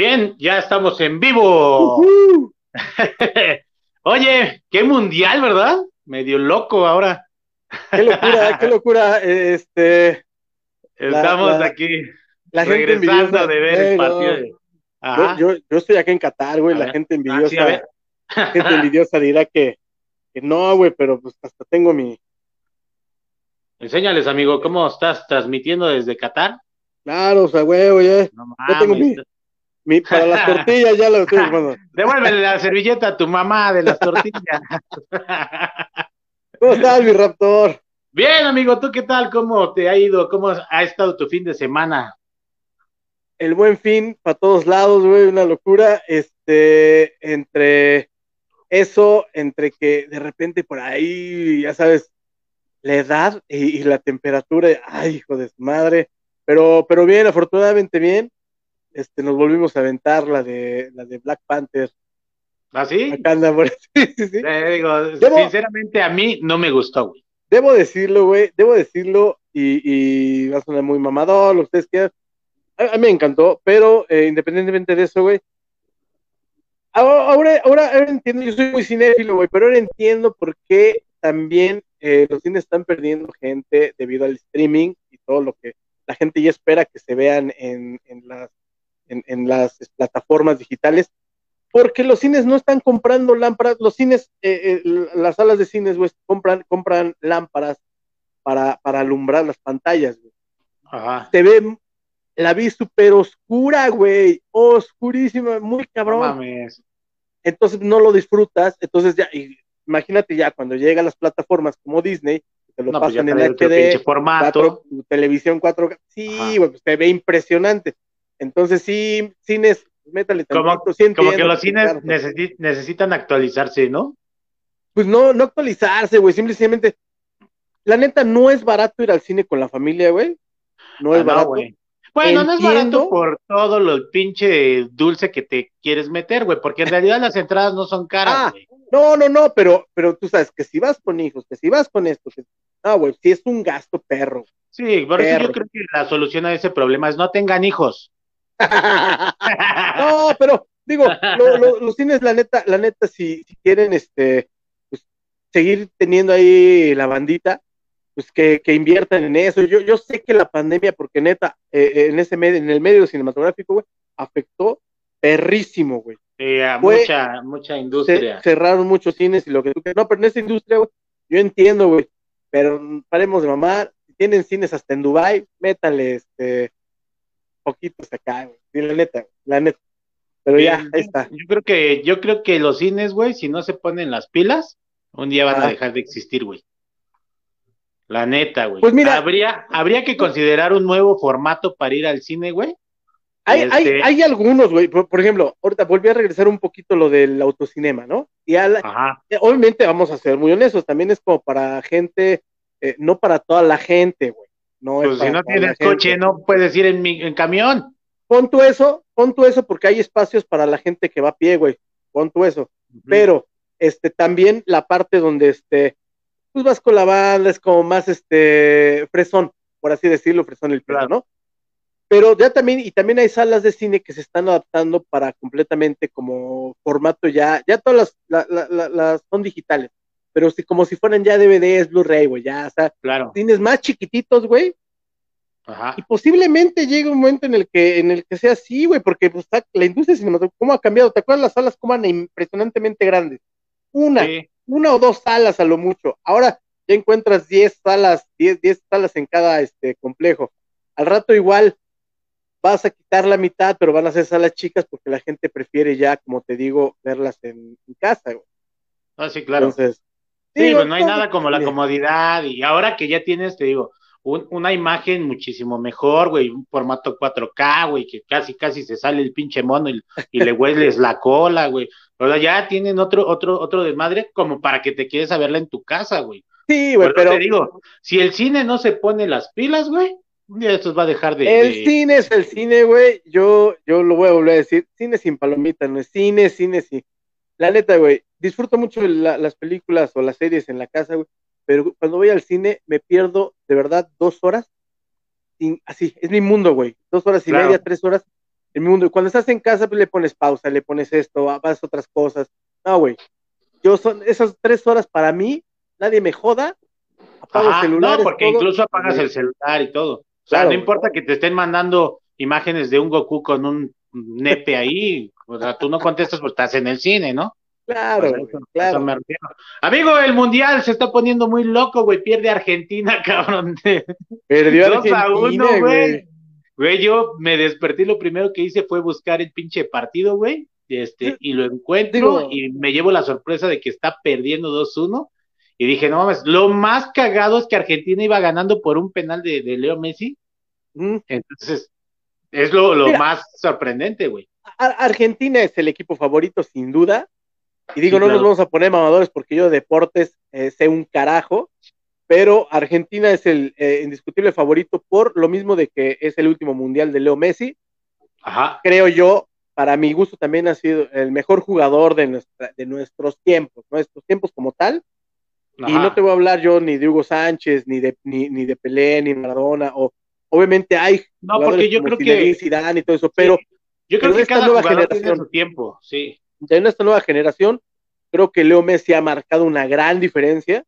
Bien, ya estamos en vivo. Oye, qué mundial, ¿verdad? Medio loco ahora. Qué locura, qué locura. Este. Estamos aquí la regresando gente de ver el partido. Yo, yo, estoy aquí en Qatar, güey. La gente ah, envidiosa. gente envidiosa dirá que, que no, güey, pero pues hasta tengo mi. Enséñales, amigo, ¿cómo estás transmitiendo desde Qatar? Claro, o sea, güey, güey. No yo tengo mi, mi, para las tortillas ya lo estoy bueno. Devuélvele la servilleta a tu mamá de las tortillas. ¿Cómo estás, mi raptor? Bien, amigo, ¿tú qué tal? ¿Cómo te ha ido? ¿Cómo ha estado tu fin de semana? El buen fin para todos lados, güey, una locura. Este, entre eso, entre que de repente por ahí, ya sabes, la edad y, la temperatura, ay, hijo de su madre. Pero, pero bien, afortunadamente bien este, nos volvimos a aventar la de, la de Black Panther. ¿Ah, sí? Acá anda por... sí, digo, sinceramente a mí no me gustó, güey. Debo decirlo, güey, debo decirlo, y, y va a sonar muy mamador, lo que ustedes quieran. A, mí me encantó, pero eh, independientemente de eso, güey, ahora, ahora, entiendo, yo soy muy cinéfilo, güey, pero ahora entiendo por qué también eh, los cines están perdiendo gente debido al streaming y todo lo que la gente ya espera que se vean en, en las en, las plataformas digitales, porque los cines no están comprando lámparas, los cines, eh, eh, las salas de cines, güey, compran, compran lámparas para, para alumbrar las pantallas, güey. Ajá. Se ve, la vi súper oscura, güey, oscurísima, muy cabrón. Entonces no lo disfrutas, entonces ya, imagínate ya cuando llega a las plataformas como Disney, te lo pues pasan en HD, formato. televisión 4K, sí, güey, pues te ve impresionante. Entonces sí, cines, métale como, como que los cines necesitan actualizarse, ¿no? Pues no, no actualizarse, güey, simplemente, la neta no es barato ir al cine con la familia, güey. No es ah, barato. bueno, no es barato por todo lo pinche dulce que te quieres meter, güey, porque en realidad las entradas no son caras, ah, güey. No, no, no, pero, pero tú sabes que si vas con hijos, que si vas con esto, que, no, güey, si es un gasto perro. Sí, por eso yo creo que la solución a ese problema es no tengan hijos. no, pero digo, los cines, la neta, la neta, si, quieren este, pues, seguir teniendo ahí la bandita, pues que, inviertan en eso. Yo, yo sé que la pandemia, porque neta, eh, eh, en ese medio, en el medio cinematográfico, güey, afectó perrísimo, güey. mucha, mucha industria. cerraron muchos cines y lo que tú quieras. No, pero en esa industria, güey, yo entiendo, güey, pero paremos de mamar. Si tienen cines hasta en Dubai, métanle este poquitos acá, güey. la neta, la neta. Pero ya, ahí está. Yo creo que, yo creo que los cines, güey, si no se ponen las pilas, un día van a dejar de existir, güey. La neta, güey. Pues mira, habría, habría que considerar un nuevo formato para ir al cine, güey. Hay, hay, este hay, algunos, güey. Por, ejemplo, ahorita volví a regresar un poquito lo del autocinema, ¿no? Y Ajá. Eh, obviamente, vamos a ser muy honestos, también es como para gente, eh, no para toda la gente, güey. No pues si no tienes coche, no puedes ir en, mi, en camión. Pon tú eso, pon tú eso porque hay espacios para la gente que va a pie, güey. Pon tú eso. Pero, este, también la parte donde, este, pues vas con la banda, es como más, este, fresón, por así decirlo, fresón el plano, ¿no? Pero ya también, y también hay salas de cine que se están adaptando para completamente como formato ya, ya todas las, las son digitales pero si, como si fueran ya DVDs, Blu-ray, güey, ya, o sea, claro. tienes más chiquititos, güey. Ajá. Y posiblemente llegue un momento en el que, en el que sea así, güey, porque pues, la industria cinematográfica, ¿cómo ha cambiado? ¿Te acuerdas las salas cómo eran impresionantemente grandes? Una, una o dos salas a lo mucho. Ahora ya encuentras 10 salas, 10, 10 salas en cada este complejo. Al rato igual vas a quitar la mitad, pero van a ser salas chicas porque la gente prefiere ya, como te digo, verlas en, en casa, güey. Ah, sí, claro. Entonces, Sí, pues no hay nada como la comodidad y ahora que ya tienes, te digo, una imagen muchísimo mejor, güey, un formato 4K, güey, que casi, casi se sale el pinche mono y, le hueles la cola, güey. Pero ya tienen otro, otro, otro desmadre como para que te quieres a verla en tu casa, güey. Sí, güey, pero... Te digo, si el cine no se pone las pilas, güey, un día estos va a dejar de... El cine es el cine, güey, yo, yo lo voy a volver a decir, cine sin palomita, no es cine, cine sin... La neta, güey, disfruto mucho las películas o las series en la casa, güey, pero cuando voy al cine me pierdo de verdad dos horas, así, es mi mundo, güey, dos horas y media, tres horas, en mi mundo. Y cuando estás en casa, pues le pones pausa, le pones esto, vas a otras cosas. No, güey. Yo son esas tres horas para mí, nadie me joda. Apago el celular. No, porque incluso apagas el celular y todo. O sea, no importa que te estén mandando imágenes de un Goku con un nepe ahí, o sea, tú no contestas porque estás en el cine, ¿no? Claro, claro. Amigo, el mundial se está poniendo muy loco, güey. Pierde Argentina, cabrón. Perdió Argentina, güey. Güey, yo me desperté lo primero que hice fue buscar el pinche partido, güey. Este, y lo encuentro y me llevo la sorpresa de que está perdiendo 2-1. Y dije, no mames, lo más cagado es que Argentina iba ganando por un penal de, Leo Messi. Mm. Entonces, es lo, más sorprendente, güey. Argentina es el equipo favorito, sin duda. Y digo, no nos vamos a poner mamadores porque yo de deportes eh, sé un carajo, pero Argentina es el eh, indiscutible favorito por lo mismo de que es el último mundial de Leo Messi. Ajá. Creo yo, para mi gusto también ha sido el mejor jugador de, nuestra, de nuestros tiempos, nuestros tiempos como tal. Y no te voy a hablar yo ni de Hugo Sánchez, ni de, ni, ni de Pelé, ni Maradona, o obviamente hay no, porque yo creo que Zidane y todo eso, pero yo creo que cada nueva generación, tiene su tiempo, sí en esta nueva generación, creo que Leo Messi ha marcado una gran diferencia,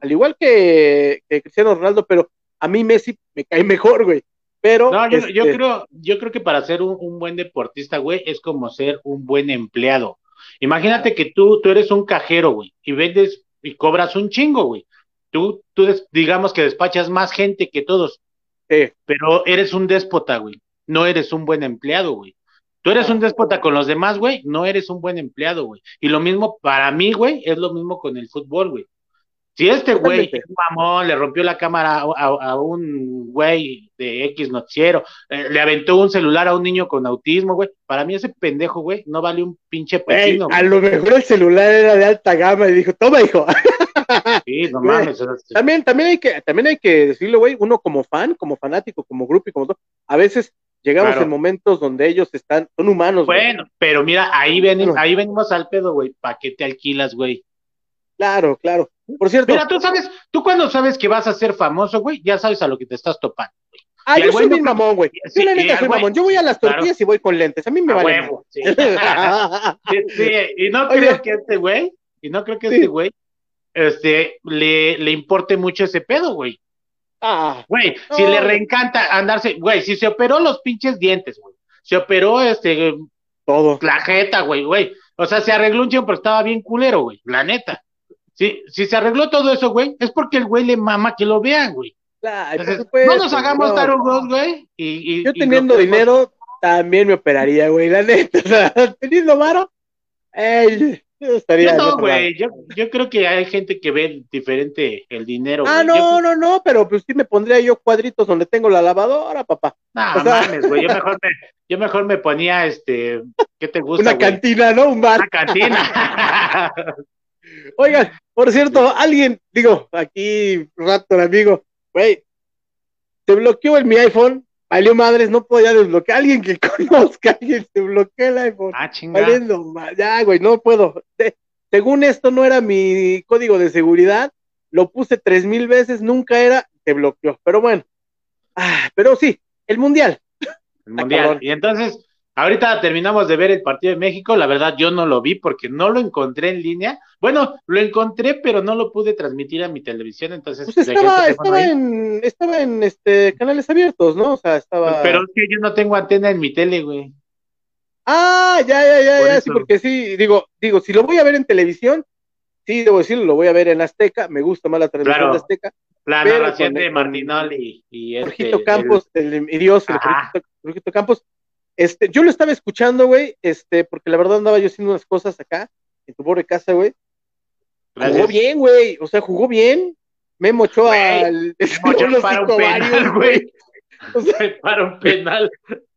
al igual que, Cristiano Ronaldo, pero a mí Messi me cae mejor, güey. Pero no, yo, yo, este creo, yo creo que para ser un, buen deportista, güey, es como ser un buen empleado. Imagínate que tú, tú eres un cajero, güey, y vendes y cobras un chingo, güey. Tú, tú digamos que despachas más gente que todos, pero eres un déspota, güey. No eres un buen empleado, güey. Tú eres un déspota con los demás, güey, no eres un buen empleado, güey. Y lo mismo para mí, güey, es lo mismo con el fútbol, güey. Si este güey, mamón, le rompió la cámara a, un güey de X noticiero, eh, le aventó un celular a un niño con autismo, güey, para mí ese pendejo, güey, no vale un pinche pepino. a lo mejor el celular era de alta gama y dijo, toma, hijo. Sí, no mames. También, también hay que, también hay que decirlo, güey, uno como fan, como fanático, como grupo y como todo, a veces Llegamos en momentos donde ellos están, son humanos. Bueno, pero mira, ahí, ven, ahí venimos al pedo, güey. ¿Para qué te alquilas, güey? Claro, claro. Por cierto. Mira, tú sabes, tú cuando sabes que vas a ser famoso, güey, ya sabes a lo que te estás topando. Ah, yo soy bien mamón, güey. Sí, yo la neta soy mamón. Yo voy a las tortillas y voy con lentes. A mí me vale. Huevo, sí. sí. Y no creo que este güey, y no creo que este güey, este, le, le importe mucho ese pedo, güey. Ah, güey, si le reencanta andarse, güey, si se operó los pinches dientes, güey, se operó este, todo. La jeta, güey, güey. O sea, se arregló un chico, pero estaba bien culero, güey, la neta. Si, si se arregló todo eso, güey, es porque el güey le mama que lo vean, güey. no nos hagamos no. tarugos, güey. Y, y, Yo teniendo dinero, también me operaría, güey, la neta. O sea, teniendo varo, ey, yo güey. Yo, yo, creo que hay gente que ve diferente el dinero. Ah, no, no, no, pero pues sí me pondría yo cuadritos donde tengo la lavadora, papá. No, mames, güey. Yo mejor me, yo mejor me ponía este, ¿qué te gusta? Una cantina, ¿no? Un bar. Una cantina. Oigan, por cierto, alguien, digo, aquí, rato, amigo, güey, te bloqueó en mi iPhone Valió madres, no podía desbloquear. Alguien que conozca, alguien se bloquea el iPhone. Ah, chingada. ya, güey, no puedo. según esto no era mi código de seguridad, lo puse tres mil veces, nunca era, se bloqueó. Pero bueno, ah, pero sí, el mundial. El mundial. y entonces, Ahorita terminamos de ver el partido de México, la verdad yo no lo vi porque no lo encontré en línea. Bueno, lo encontré, pero no lo pude transmitir a mi televisión, entonces pues estaba, estaba en, estaba en este canales abiertos, ¿no? O sea, estaba Pero es que yo no tengo antena en mi tele, güey. Ah, ya, ya, ya, ya, sí, porque sí, digo, digo, si lo voy a ver en televisión, sí, debo decirlo, lo voy a ver en Azteca, me gusta más la transmisión de Azteca. La narración de Martinol y, y este, Campos, el, Dios, el Campos, este, yo lo estaba escuchando, güey, este, porque la verdad andaba yo haciendo unas cosas acá, en tu pobre casa, güey. Jugó bien, güey, o sea, jugó bien. Me mochó al. para un penal, güey. O sea, para un penal.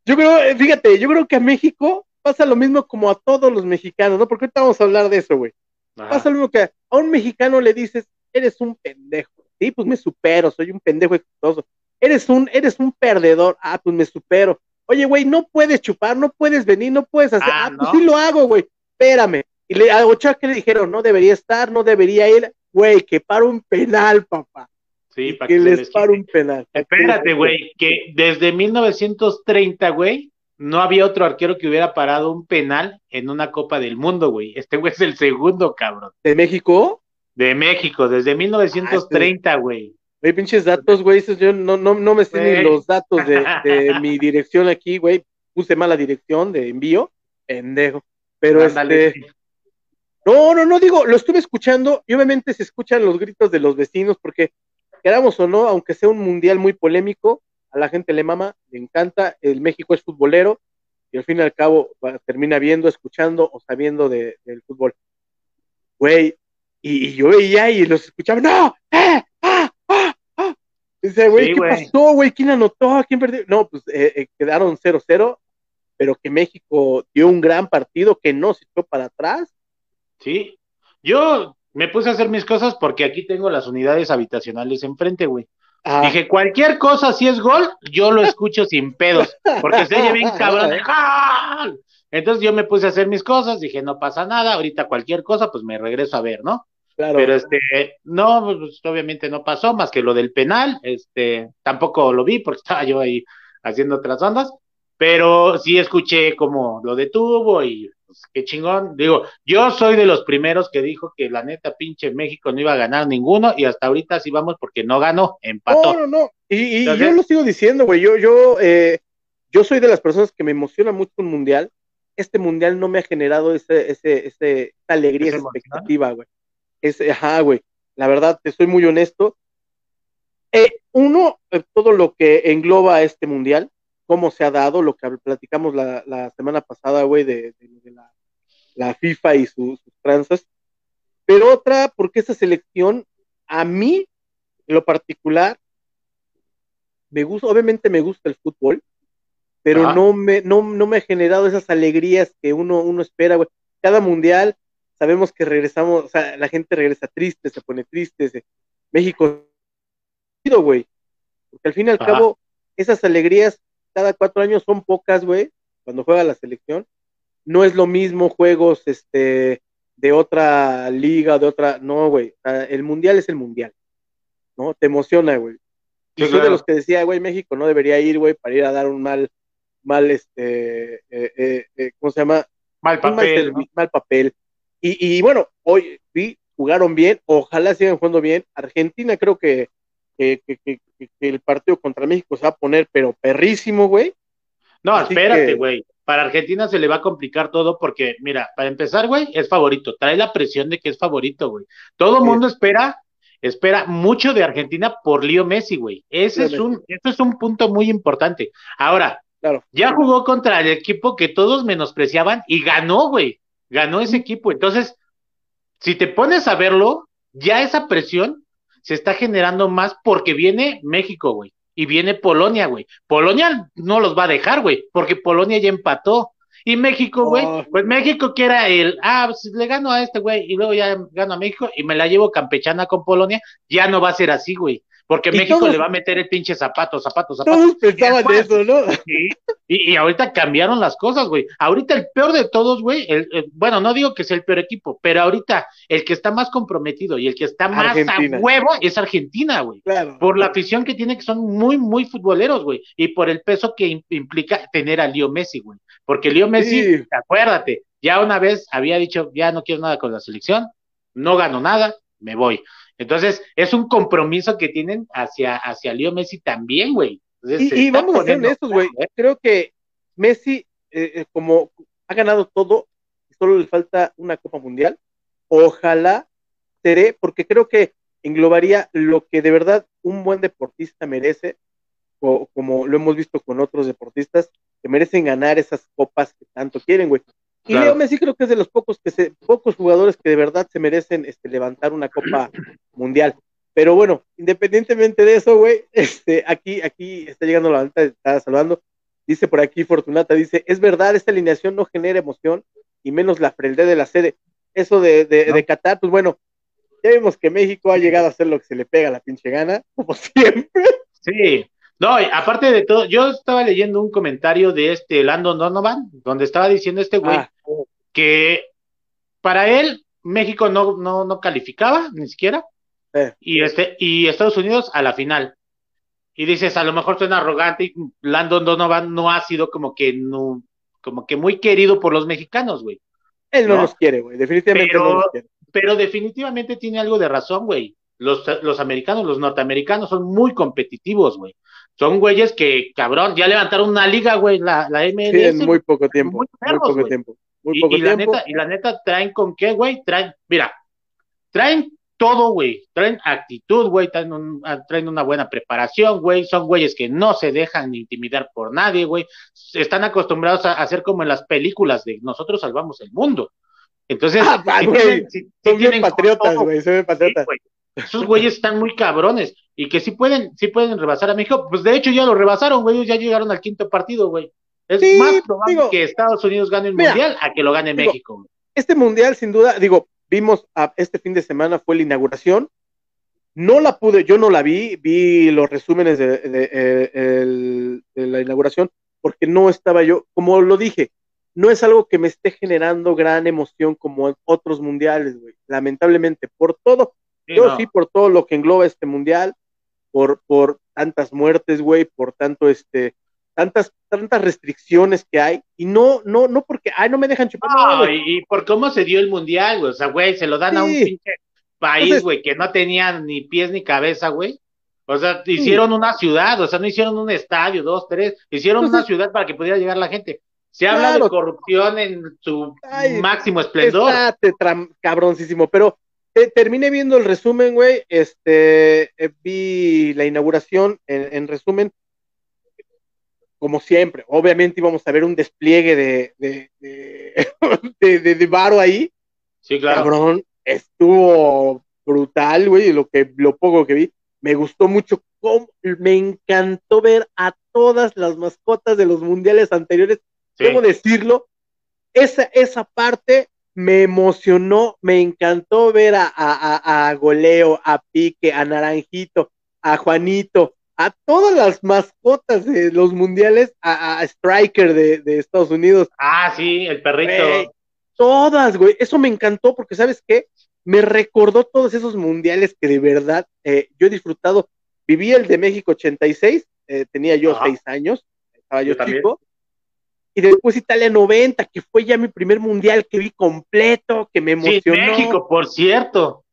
Yo creo, eh, fíjate, yo creo que a México pasa lo mismo como a todos los mexicanos, ¿no? Porque ahorita vamos a hablar de eso, güey. Pasa lo mismo que a un mexicano le dices, eres un pendejo. Sí, pues me supero, soy un pendejo exitoso. Eres un, eres un perdedor. Ah, pues me supero. Oye, güey, no puedes chupar, no puedes venir, no puedes hacer. Ah, ah pues sí lo hago, güey. Espérame. Y le, a Ochoa que le dijeron, no debería estar, no debería ir. Güey, que para un penal, papá. Sí, para que, les para un penal. Espérate, güey, que desde 1930, güey, no había otro arquero que hubiera parado un penal en una Copa del Mundo, güey. Este güey es el segundo, cabrón. ¿De México? De México, desde 1930, ah, güey. Pinches datos, güey. Yo no, no, no me sé ni los datos de, mi dirección aquí, güey. Puse mala dirección de envío. Pendejo. Pero este. No, no, no digo, lo estuve escuchando y obviamente se escuchan los gritos de los vecinos porque, queramos o no, aunque sea un mundial muy polémico, a la gente le mama, le encanta, el México es futbolero y al fin y al cabo termina viendo, escuchando o sabiendo del fútbol. Güey, y, yo veía y los escuchaba, no, ¡Eh! ¡Ah! ¡Ah! ¡Ah! Dice, güey, ¿qué pasó, güey? ¿Quién anotó? ¿Quién perdió? No, pues eh, eh, quedaron 0-0, pero que México dio un gran partido que no se echó para atrás. Sí, yo me puse a hacer mis cosas porque aquí tengo las unidades habitacionales enfrente, güey. Dije, cualquier cosa, si es gol, yo lo escucho sin pedos, porque se oye bien cabrón. Entonces yo me puse a hacer mis cosas, dije, no pasa nada, ahorita cualquier cosa, pues me regreso a ver, ¿no? Claro. Pero este, no, pues, obviamente no pasó más que lo del penal, este, tampoco lo vi porque estaba yo ahí haciendo otras ondas, pero sí escuché como lo detuvo y pues, qué chingón. Digo, yo soy de los primeros que dijo que la neta pinche México no iba a ganar ninguno y hasta ahorita sí vamos porque no ganó, empató. No, no, no. Y, yo lo sigo diciendo, güey. Yo, yo, eh, yo soy de las personas que me emociona mucho un mundial. Este mundial no me ha generado ese, ese, ese esa alegría, esa expectativa, güey. Ajá, güey. La verdad, te soy muy honesto. Eh, uno, eh, todo lo que engloba este mundial, cómo se ha dado, lo que platicamos la, semana pasada, güey, de, la, FIFA y sus tranzas. Pero otra, porque esa selección, a mí, en lo particular, me gusta, obviamente me gusta el fútbol, pero no me, no, no me ha generado esas alegrías que uno, uno espera, güey. Cada mundial sabemos que regresamos, o sea, la gente regresa triste, se pone triste, México, güey, porque al fin y al cabo, esas alegrías cada cuatro años son pocas, güey, cuando juega la selección. No es lo mismo juegos este, de otra liga, de otra. No, güey. el mundial es el mundial. ¿No? Te emociona, güey. Yo soy de los que decía, güey, México no debería ir, güey, para ir a dar un mal, mal, este, eh, eh, eh, ¿cómo se llama? Mal papel. Mal, papel. Y, y, bueno, hoy sí, jugaron bien, ojalá sigan jugando bien. Argentina creo que que, el partido contra México se va a poner, pero perrísimo, güey. No, espérate, güey. Para Argentina se le va a complicar todo porque, mira, para empezar, güey, es favorito. Trae la presión de que es favorito, güey. Todo el mundo espera, espera mucho de Argentina por Lío Messi, güey. Ese es un, eso es un punto muy importante. Ahora, claro. ya jugó contra el equipo que todos menospreciaban y ganó, güey. Ganó ese equipo. Entonces, si te pones a verlo, ya esa presión se está generando más porque viene México, güey, y viene Polonia, güey. Polonia no los va a dejar, güey, porque Polonia ya empató. Y México, güey, oh. pues México que era el, ah, pues le gano a este güey y luego ya gano a México y me la llevo campechana con Polonia, ya no va a ser así, güey. Porque México le va a meter el pinche zapato, zapato, zapato. Todos pensaban eso, ¿no? Y, ahorita cambiaron las cosas, güey. Ahorita el peor de todos, güey, bueno, no digo que sea el peor equipo, pero ahorita el que está más comprometido y el que está más a huevo es Argentina, güey. Claro. Por la afición que tiene, que son muy, muy futboleros, güey. Y por el peso que implica tener a Leo Messi, güey. Porque Leo Messi, acuérdate, ya una vez había dicho, ya no quiero nada con la selección, no gano nada, me voy. Entonces, es un compromiso que tienen hacia, hacia Leo Messi también, güey. Y, vamos a ser honestos, güey. ¿eh? Creo que Messi, eh, eh, como ha ganado todo, solo le falta una Copa Mundial. Ojalá seré, porque creo que englobaría lo que de verdad un buen deportista merece, o, como lo hemos visto con otros deportistas, que merecen ganar esas copas que tanto quieren, güey. Y Leo Messi creo que es de los pocos que se, pocos jugadores que de verdad se merecen este, levantar una copa mundial. Pero bueno, independientemente de eso, güey, este, aquí, aquí está llegando la alta, está saludando. Dice por aquí Fortunata, dice, es verdad, esta alineación no genera emoción y menos la frente de la sede. Eso de, de, Qatar, pues bueno, ya vimos que México ha llegado a hacer lo que se le pega a la pinche gana, como siempre. Sí, no, aparte de todo, yo estaba leyendo un comentario de este Landon Donovan, donde estaba diciendo este güey ah. que para él México no, no, no calificaba ni siquiera y este y Estados Unidos a la final. y dices, a lo mejor suena arrogante y Landon Donovan no ha sido como que no, como que muy querido por los mexicanos, güey. Él no, los quiere, güey, definitivamente pero, no los quiere. Pero definitivamente tiene algo de razón, güey. Los, los americanos, los norteamericanos son muy competitivos, güey. Son güeyes que, cabrón, ya levantaron una liga, güey, la, la MLS. Sí, en muy poco tiempo. Muy, poco tiempo. Muy poco y, La neta, y la neta, traen con qué, güey? Traen, mira, traen todo, güey. Traen actitud, güey. Traen, traen, una buena preparación, güey. Son güeyes que no se dejan intimidar por nadie, güey. Están acostumbrados a hacer como en las películas de nosotros salvamos el mundo. Entonces, ah, son bien patriotas, güey. Son bien patriotas. Esos güeyes están muy cabrones y que sí pueden, sí pueden rebasar a México. Pues de hecho ya lo rebasaron, güey. Ya llegaron al quinto partido, güey. Es más probable que Estados Unidos gane el mundial a que lo gane México. Este mundial, sin duda, digo, vimos a, este fin de semana fue la inauguración. No la pude, yo no la vi, vi los resúmenes de, de, la inauguración, porque no estaba yo, como lo dije, no es algo que me esté generando gran emoción como en otros mundiales, güey. Lamentablemente, por todo, yo sí, por todo lo que engloba este mundial, por, por tantas muertes, güey, por tanto, este, tantas, tantas restricciones que hay, y no, no, no porque, ay, no me dejan chupar. No, y, por cómo se dio el mundial, güey, o sea, güey, se lo dan a un pinche país, güey, que no tenía ni pies ni cabeza, güey. O sea, hicieron una ciudad, o sea, no hicieron un estadio, dos, tres, hicieron una ciudad para que pudiera llegar la gente. Se habla de corrupción en su máximo esplendor. cabroncísimo, pero terminé viendo el resumen, güey. Este, eh, vi la inauguración en resumen como siempre, obviamente íbamos a ver un despliegue de, de, de, de, varo ahí. Sí, claro. Cabrón, estuvo brutal, güey, lo, que, lo poco que vi. Me gustó mucho, cómo, me encantó ver a todas las mascotas de los mundiales anteriores. ¿Cómo decirlo? Esa, esa parte me emocionó, me encantó ver a, a, a Goleo, a Pique, a Naranjito, a Juanito, a todas las mascotas de los mundiales, a, Striker de, Estados Unidos. Ah, sí, el perrito. todas, güey. Eso me encantó porque, ¿sabes qué? Me recordó todos esos mundiales que de verdad eh, yo he disfrutado. Viví el de México 86, eh, tenía yo seis años, estaba yo, chico. Y después Italia 90, que fue ya mi primer mundial que vi completo, que me emocionó. Sí, México, por cierto.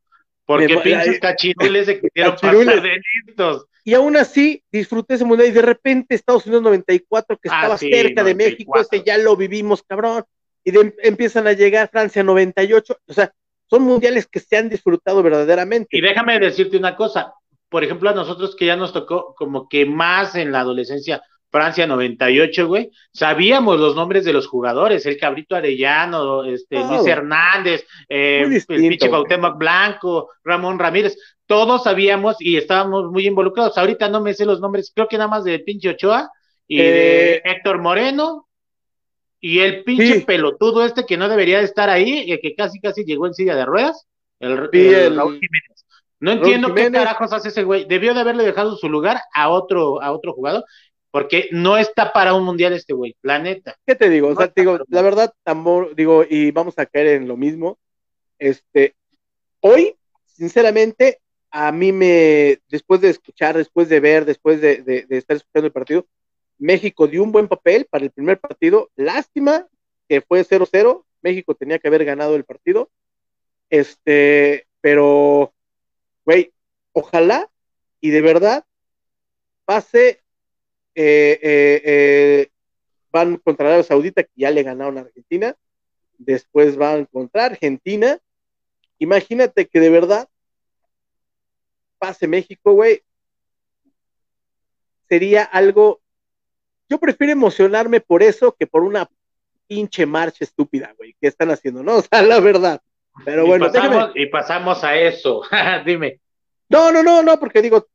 Porque pinches cachirules se quisieron pasar de listos. Y aún así disfruté ese mundial y de repente Estados Unidos 94, que ah, estaba cerca de México, ese ya lo vivimos, cabrón. Y empiezan a llegar Francia 98, o sea, son mundiales que se han disfrutado verdaderamente. Y déjame decirte una cosa, por ejemplo, a nosotros que ya nos tocó como que más en la adolescencia, Francia 98, güey, sabíamos los nombres de los jugadores, el Cabrito Arellano, este, Luis Hernández, eh, el pinche Cuauhtémoc Blanco, Ramón Ramírez, todos sabíamos y estábamos muy involucrados. Ahorita no me sé los nombres, creo que nada más de pinche Ochoa y de eh, Héctor Moreno y el pinche pelotudo este que no debería de estar ahí y que casi casi llegó en silla de ruedas, el, Raúl Jiménez. No entiendo qué carajos hace ese güey. Debió de haberle dejado su lugar a otro, a otro jugador porque no está para un mundial este güey, la neta. ¿Qué te digo? O sea, digo, la verdad, tambor, digo, y vamos a caer en lo mismo. Este, hoy, sinceramente, a mí me, después de escuchar, después de ver, después de, de, estar escuchando el partido, México dio un buen papel para el primer partido. Lástima que fue 0-0. México tenía que haber ganado el partido. Este, pero, güey, ojalá y de verdad pase eh, eh, eh, van contra Arabia Saudita, que ya le ganaron a Argentina, después van contra Argentina. Imagínate que de verdad pase México, güey. Sería algo. Yo prefiero emocionarme por eso que por una pinche marcha estúpida, güey, que están haciendo, ¿no? O sea, la verdad. Pero bueno, y pasamos a eso. Dime. No, no, no, no, porque digo,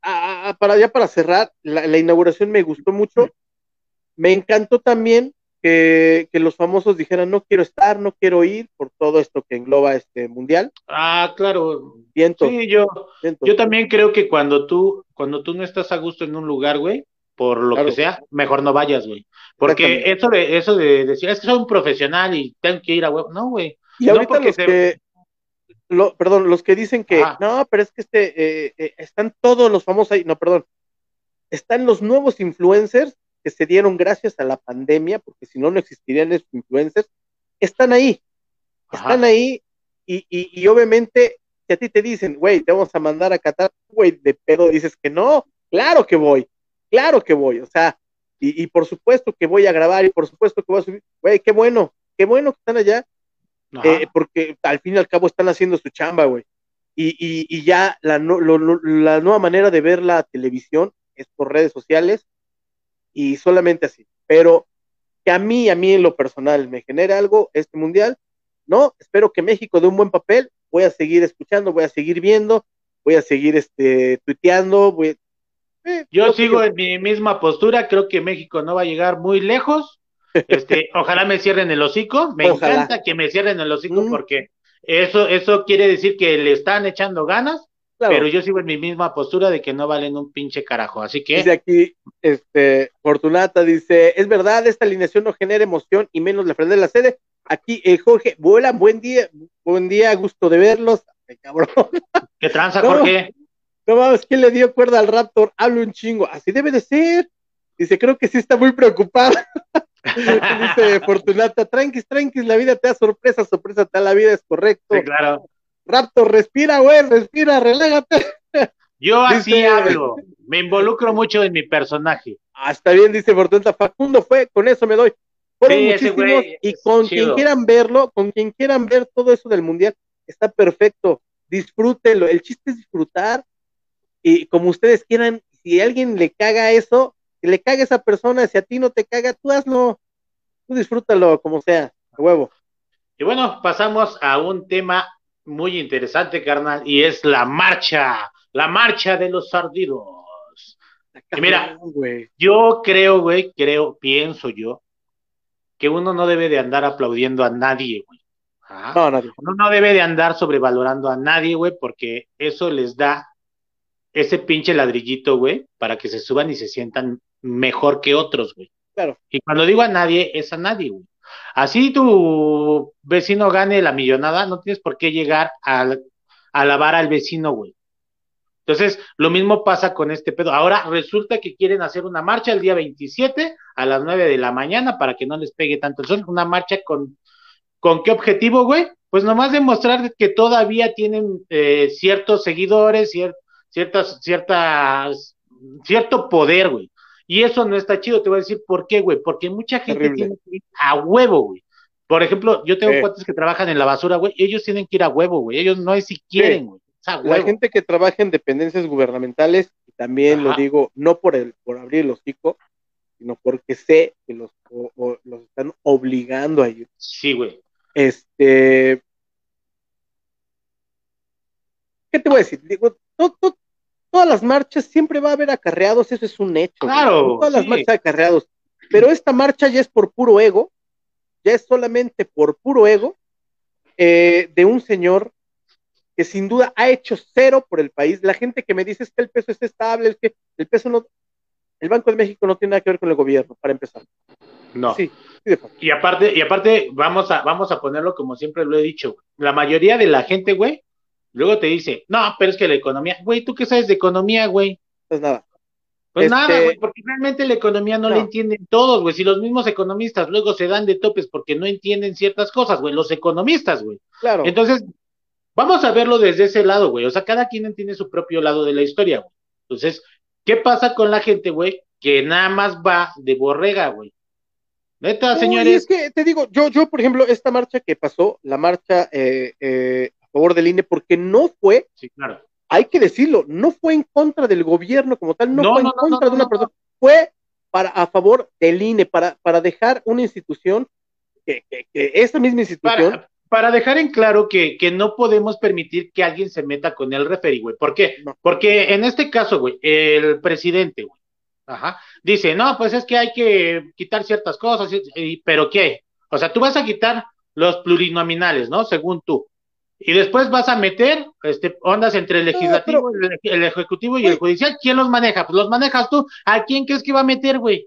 para ya para cerrar, la, inauguración me gustó mucho. Me encantó también que, los famosos dijeran no quiero estar, no quiero ir por todo esto que engloba este mundial. Ah, claro. Sí, yo, yo también creo que cuando tú, cuando tú no estás a gusto en un lugar, güey, por lo que sea, mejor no vayas, güey. Porque eso de, eso de decir, es que soy un profesional y tengo que ir a huevo, no, güey. Y ahorita los que, perdón, los que dicen que no, pero es que este, eh, eh, están todos los famosos ahí, no, perdón. están los nuevos influencers que se dieron gracias a la pandemia, porque si no, no existirían esos influencers, están ahí, están ahí, y, y, obviamente, si a ti te dicen, güey, te vamos a mandar a Qatar, güey, de pedo dices que no, claro que voy, claro que voy, o sea, y, y, por supuesto que voy a grabar, y por supuesto que voy a subir, güey, qué bueno, qué bueno que están allá, eh, porque al fin y al cabo están haciendo su chamba, güey. Y, y, y, ya la, la nueva manera de ver la televisión es por redes sociales y solamente así. Pero que a mí, a mí en lo personal me genera algo este mundial, no, espero que México dé un buen papel, voy a seguir escuchando, voy a seguir viendo, voy a seguir este tuiteando, voy eh, yo sigo en mi misma postura, creo que México no va a llegar muy lejos. Este, ojalá me cierren el hocico, me encanta que me cierren el hocico mm. porque eso eso quiere decir que le están echando ganas pero yo sigo en mi misma postura de que no valen un pinche carajo, así que... Dice aquí, este, Fortunata dice, es verdad, esta alineación no genera emoción y menos la frente de la sede. Aquí, eh, Jorge, vuela, buen día, buen día, gusto de verlos. Ay, cabrón. ¿Qué tranza, Jorge? No mames, ¿quién le dio cuerda al Raptor? Hablo un chingo, así debe de ser. Dice, creo que sí está muy preocupado. dice Fortunata, tranquis, tranquis, la vida te da sorpresa, sorpresa te da la vida, es correcto. Sí, claro. Raptor, respira, güey, respira, relájate. Yo así hablo, me involucro mucho en mi personaje. Ah, está bien, dice Fortunata, Facundo fue, con eso me doy. Fueron muchísimos y con quien quieran verlo, con quien quieran ver todo eso del mundial, está perfecto. Disfrútenlo, el chiste es disfrutar y como ustedes quieran, si alguien le caga eso, que le caga a esa persona, si a ti no te caga, tú hazlo, tú disfrútalo como sea, a huevo. Y bueno, pasamos a un tema muy interesante, carnal, y es la marcha, la marcha de los ardidos. Y mira, yo creo, güey, creo, pienso yo, que uno no debe de andar aplaudiendo a nadie, güey. ¿Ah? No, nadie. Uno no debe de andar sobrevalorando a nadie, güey, porque eso les da ese pinche ladrillito, güey, para que se suban y se sientan mejor que otros, güey. Claro. Y cuando digo a nadie, es a nadie, güey. Así tu vecino gane la millonada, no tienes por qué llegar a, alabar al vecino, güey. Entonces, lo mismo pasa con este pedo. Ahora resulta que quieren hacer una marcha el día 27 a las 9 de la mañana para que no les pegue tanto el sol. Una marcha con, ¿con qué objetivo, güey? Pues nomás demostrar que todavía tienen eh, ciertos seguidores, ciertas, ciertas, cierto poder, güey. Y eso no está chido, te voy a decir por qué, güey. Porque mucha gente tiene que ir a huevo, güey. Por ejemplo, yo tengo cuates que trabajan en la basura, güey. Ellos tienen que ir a huevo, güey. Ellos no es si quieren, güey. La gente que trabaja en dependencias gubernamentales, y también lo digo, no por el, por abrir el hocico, sino porque sé que los, los están obligando a ir. Sí, güey. Este. ¿Qué te voy a decir? Digo, todas las marchas siempre va a haber acarreados, eso es un hecho. Claro. Todas las marchas acarreados. Pero esta marcha ya es por puro ego, ya es solamente por puro ego eh, de un señor que sin duda ha hecho cero por el país. La gente que me dice es que el peso es estable, es que el peso no, el Banco de México no tiene nada que ver con el gobierno, para empezar. No. Sí, y aparte, y aparte, vamos a, vamos a ponerlo como siempre lo he dicho. La mayoría de la gente, güey, Luego te dice, no, pero es que la economía, güey, ¿tú qué sabes de economía, güey? Pues nada. Pues nada, este güey, porque realmente la economía no, la entienden todos, güey. Si los mismos economistas luego se dan de topes porque no entienden ciertas cosas, güey, los economistas, güey. Claro. Entonces, vamos a verlo desde ese lado, güey. O sea, cada quien tiene su propio lado de la historia, güey. Entonces, ¿qué pasa con la gente, güey? Que nada más va de borrega, güey. Neta, señores. es que te digo, yo, yo, por ejemplo, esta marcha que pasó, la marcha eh, eh, favor del INE, porque no fue, sí, claro. hay que decirlo, no fue en contra del gobierno como tal, no, fue en contra de una persona, fue para a favor del INE, para, para dejar una institución, que, que, esa misma institución... Para, dejar en claro que, que, no podemos permitir que alguien se meta con el referi, güey. ¿Por qué? Porque en este caso, güey, el presidente, güey, ajá, dice, no, pues es que hay que quitar ciertas cosas, pero ¿qué? O sea, tú vas a quitar los plurinominales, ¿no? Según tú y después vas a meter este, ondas entre el legislativo, el, ejecutivo y el judicial. ¿Quién los maneja? Pues los manejas tú. ¿A quién crees que va a meter, güey?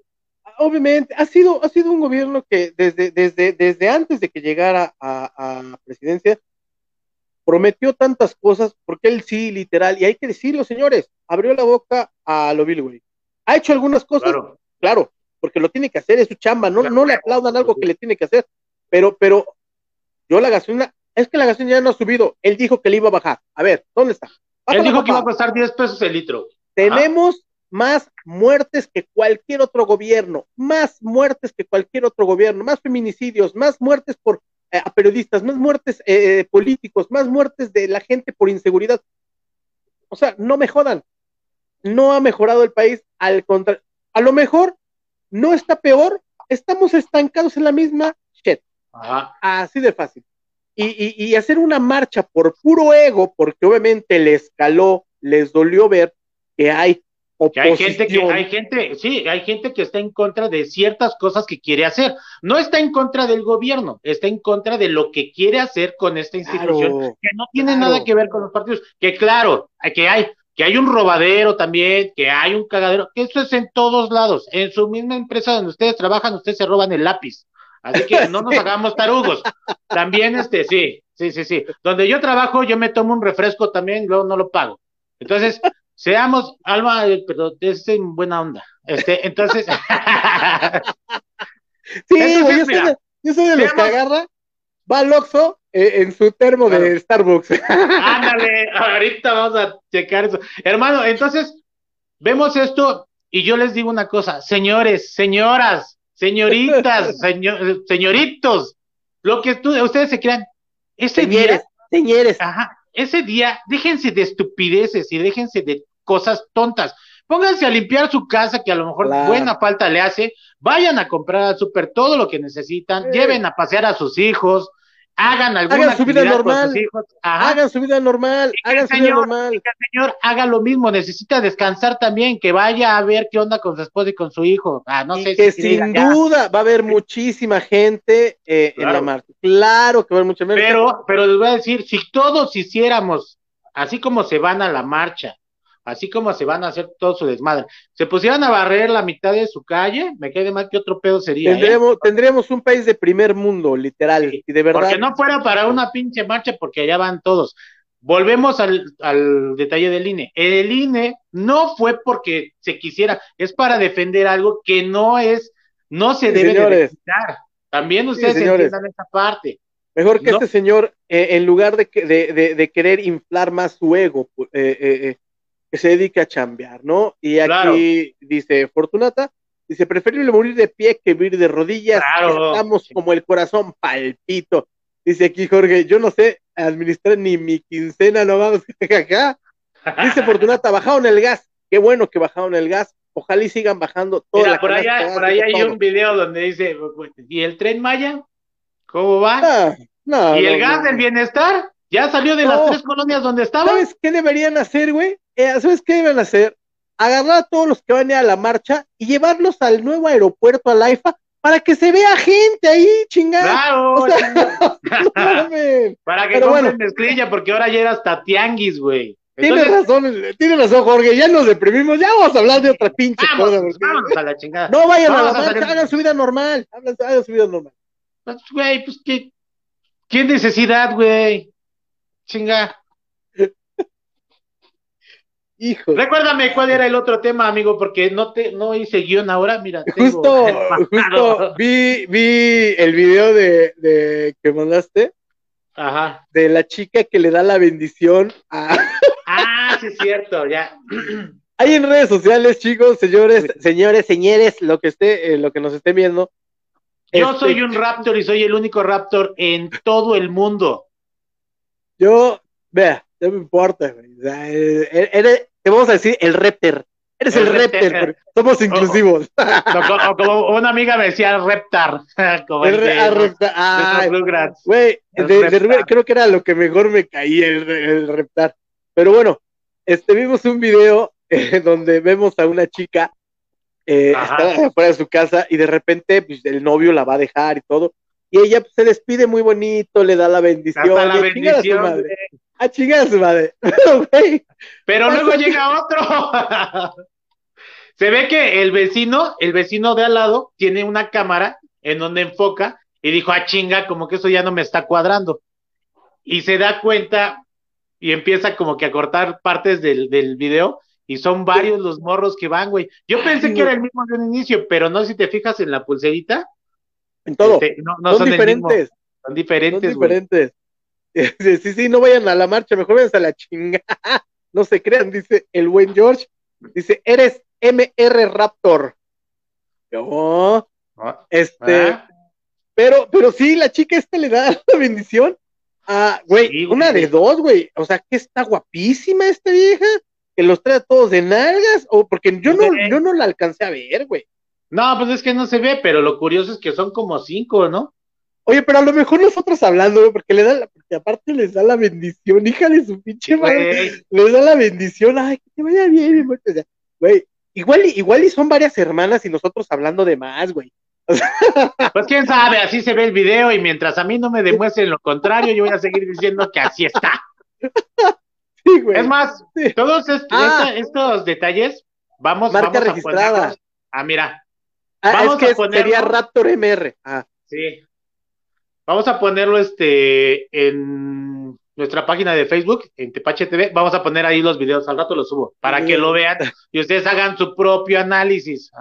Obviamente, ha sido, ha sido un gobierno que desde, desde, desde antes de que llegara a, a presidencia prometió tantas cosas, porque él sí, literal, y hay que decirlo, señores, abrió la boca a lo vil, güey. ¿Ha hecho algunas cosas? Claro, porque lo tiene que hacer, es su chamba, no, no le aplaudan algo que le tiene que hacer, pero, pero yo la gasolina, es que la gasolina ya no ha subido, él dijo que le iba a bajar. A ver, ¿dónde está? Él dijo que iba a costar 10 pesos el litro. Tenemos más muertes que cualquier otro gobierno, más muertes que cualquier otro gobierno, más feminicidios, más muertes por eh, a periodistas, más muertes eh, políticos, más muertes de la gente por inseguridad. O sea, no me jodan. No ha mejorado el país, al contrario. A lo mejor no está peor, estamos estancados en la misma shit. Así de fácil. Y, y, hacer una marcha por puro ego, porque obviamente les caló, les dolió ver que hay que hay gente que hay gente, sí, hay gente que está en contra de ciertas cosas que quiere hacer. No está en contra del gobierno, está en contra de lo que quiere hacer con esta institución, que no tiene nada que ver con los partidos. Que claro, que hay, que hay un robadero también, que hay un cagadero, que eso es en todos lados. En su misma empresa donde ustedes trabajan, ustedes se roban el lápiz. Así que no nos hagamos tarugos. También, este, sí, sí, sí, sí. Donde yo trabajo, yo me tomo un refresco también, luego no lo pago. Entonces, seamos, Alma, eh, pero es en buena onda. Este, entonces. sí, yo, soy de, yo, soy de, los que agarra, va al Oxxo eh, en su termo de Starbucks. Ándale, ahorita vamos a checar eso. Hermano, entonces, vemos esto y yo les digo una cosa, señores, señoras, señoritas, señoritos, lo que ustedes se crean, ese señores, día, señores, ajá, ese día, déjense de estupideces y déjense de cosas tontas. Pónganse a limpiar su casa, que a lo mejor buena falta le hace. Vayan a comprar al súper todo lo que necesitan. Lleven a pasear a sus hijos hagan alguna hagan su vida normal, hagan su vida normal, hagan su vida normal. Señor haga lo mismo, necesita descansar también, que vaya a ver qué onda con su esposa y con su hijo. Ah, no sé que sin duda va a haber muchísima gente eh, en la marcha. Claro que va a haber mucha gente. Pero, pero les voy a decir, si todos hiciéramos así como se van a la marcha, así como se van a hacer todo su desmadre. Se pusieran a barrer la mitad de su calle, me quede mal que otro pedo sería. ¿eh? Tendríamos, tendríamos un país de primer mundo, literal, y de verdad. Porque no fuera para una pinche marcha, porque allá van todos. Volvemos al, al detalle del INE. El INE no fue porque se quisiera, es para defender algo que no es, no se debe de También ustedes entiendan esa parte. Mejor que este señor, eh, en lugar de, de, de, querer inflar más su ego, eh, eh, que se dedique a chambear, ¿no? Y aquí dice Fortunata, dice, preferible morir de pie que vivir de rodillas, estamos como el corazón palpito. Dice aquí Jorge, yo no sé administrar ni mi quincena, no vamos acá. Dice Fortunata, bajaron el gas, qué bueno que bajaron el gas, ojalá y sigan bajando todo. Mira, por allá, por allá hay un video donde dice, ¿y el tren Maya? ¿Cómo va? Ah, no, ¿Y el gas del bienestar? ¿Ya salió de las tres colonias donde estaba? ¿Sabes qué deberían hacer, güey? Eh, ¿sabes qué deben hacer? Agarrar a todos los que van a ir a la marcha y llevarlos al nuevo aeropuerto, al AIFA, para que se vea gente ahí, chingada. Claro, para que compren mezclilla, porque ahora ya era hasta tianguis, güey. Tienes razón, tienes razón, Jorge, ya nos deprimimos, ya vamos a hablar de otra pinche cosa. Vámonos a la chingada. No vayan a la marcha, hagan su vida normal, hagan, su vida normal. Pues, güey, pues, ¿qué, qué necesidad, güey? Chinga. Recuérdame cuál era el otro tema, amigo, porque no te no hice guion ahora, mira. Justo, justo vi, vi el video de, de que mandaste. Ajá. De la chica que le da la bendición a. Ah, sí, es cierto, ya. Hay en redes sociales, chicos, señores, señores, señores, lo que esté, eh, lo que nos esté viendo. Yo este soy un Raptor y soy el único Raptor en todo el mundo. Yo, vea, no me importa, eres, te vamos a decir el Repter. Eres el, Repter, somos inclusivos. como, una amiga me decía Reptar. Como el, Reptar. Güey, creo que era lo que mejor me caía el, Reptar. Pero bueno, este vimos un video eh, donde vemos a una chica eh, está fuera de su casa y de repente pues, el novio la va a dejar y todo. Y ella pues, se despide muy bonito, le da la bendición. la bendición a chingar su madre. Pero luego llega otro. Se ve que el vecino, el vecino de al lado, tiene una cámara en donde enfoca y dijo, ah, chinga, como que eso ya no me está cuadrando. Y se da cuenta y empieza como que a cortar partes del, del video y son varios los morros que van, güey. Yo pensé que era el mismo de un inicio, pero no si te fijas en la pulserita. En todo. Este, no, son, diferentes. Son diferentes, Son diferentes. Sí, sí, no vayan a la marcha, mejor vayan a la chingada. No se crean, dice el buen George. Dice, eres MR Raptor. Yo, ah, este, ah. pero, pero sí, la chica esta le da la bendición a, güey, una de dos, güey. O sea, que está guapísima esta vieja, que los trae a todos de nalgas, o porque yo no, yo no la alcancé a ver, güey. No, pues es que no se ve, pero lo curioso es que son como cinco, ¿no? Oye, pero a lo mejor nosotros hablando, porque le da la, porque aparte les da la bendición, hija de su pinche madre, les da la bendición, ay, que te vaya bien, güey, igual, igual y son varias hermanas y nosotros hablando de más, güey. Pues quién sabe, así se ve el video y mientras a mí no me demuestren lo contrario, yo voy a seguir diciendo que así está. Sí, güey. Es más, todos ah. estos detalles, vamos, Marca vamos registrada. a Ah, mira. Ah, vamos es que sería Raptor MR. Ah. Sí, Vamos a ponerlo este en nuestra página de Facebook, en Tepache TV. Vamos a poner ahí los videos, al rato los subo, para que lo vean y ustedes hagan su propio análisis.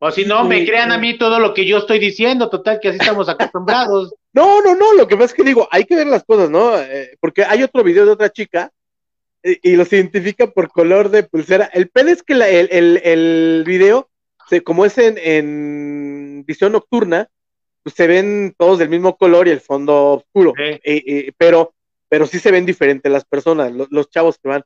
O si no, me crean a mí todo lo que yo estoy diciendo, total, que así estamos acostumbrados. No, no, no, lo que pasa es que digo, hay que ver las cosas, ¿no? Eh, porque hay otro video de otra chica y, los identifica por color de pulsera. El pedo es que el, el, el, video, se, como es en, en visión nocturna, pues se ven todos del mismo color y el fondo oscuro, pero, pero sí se ven diferentes las personas, los, chavos que van.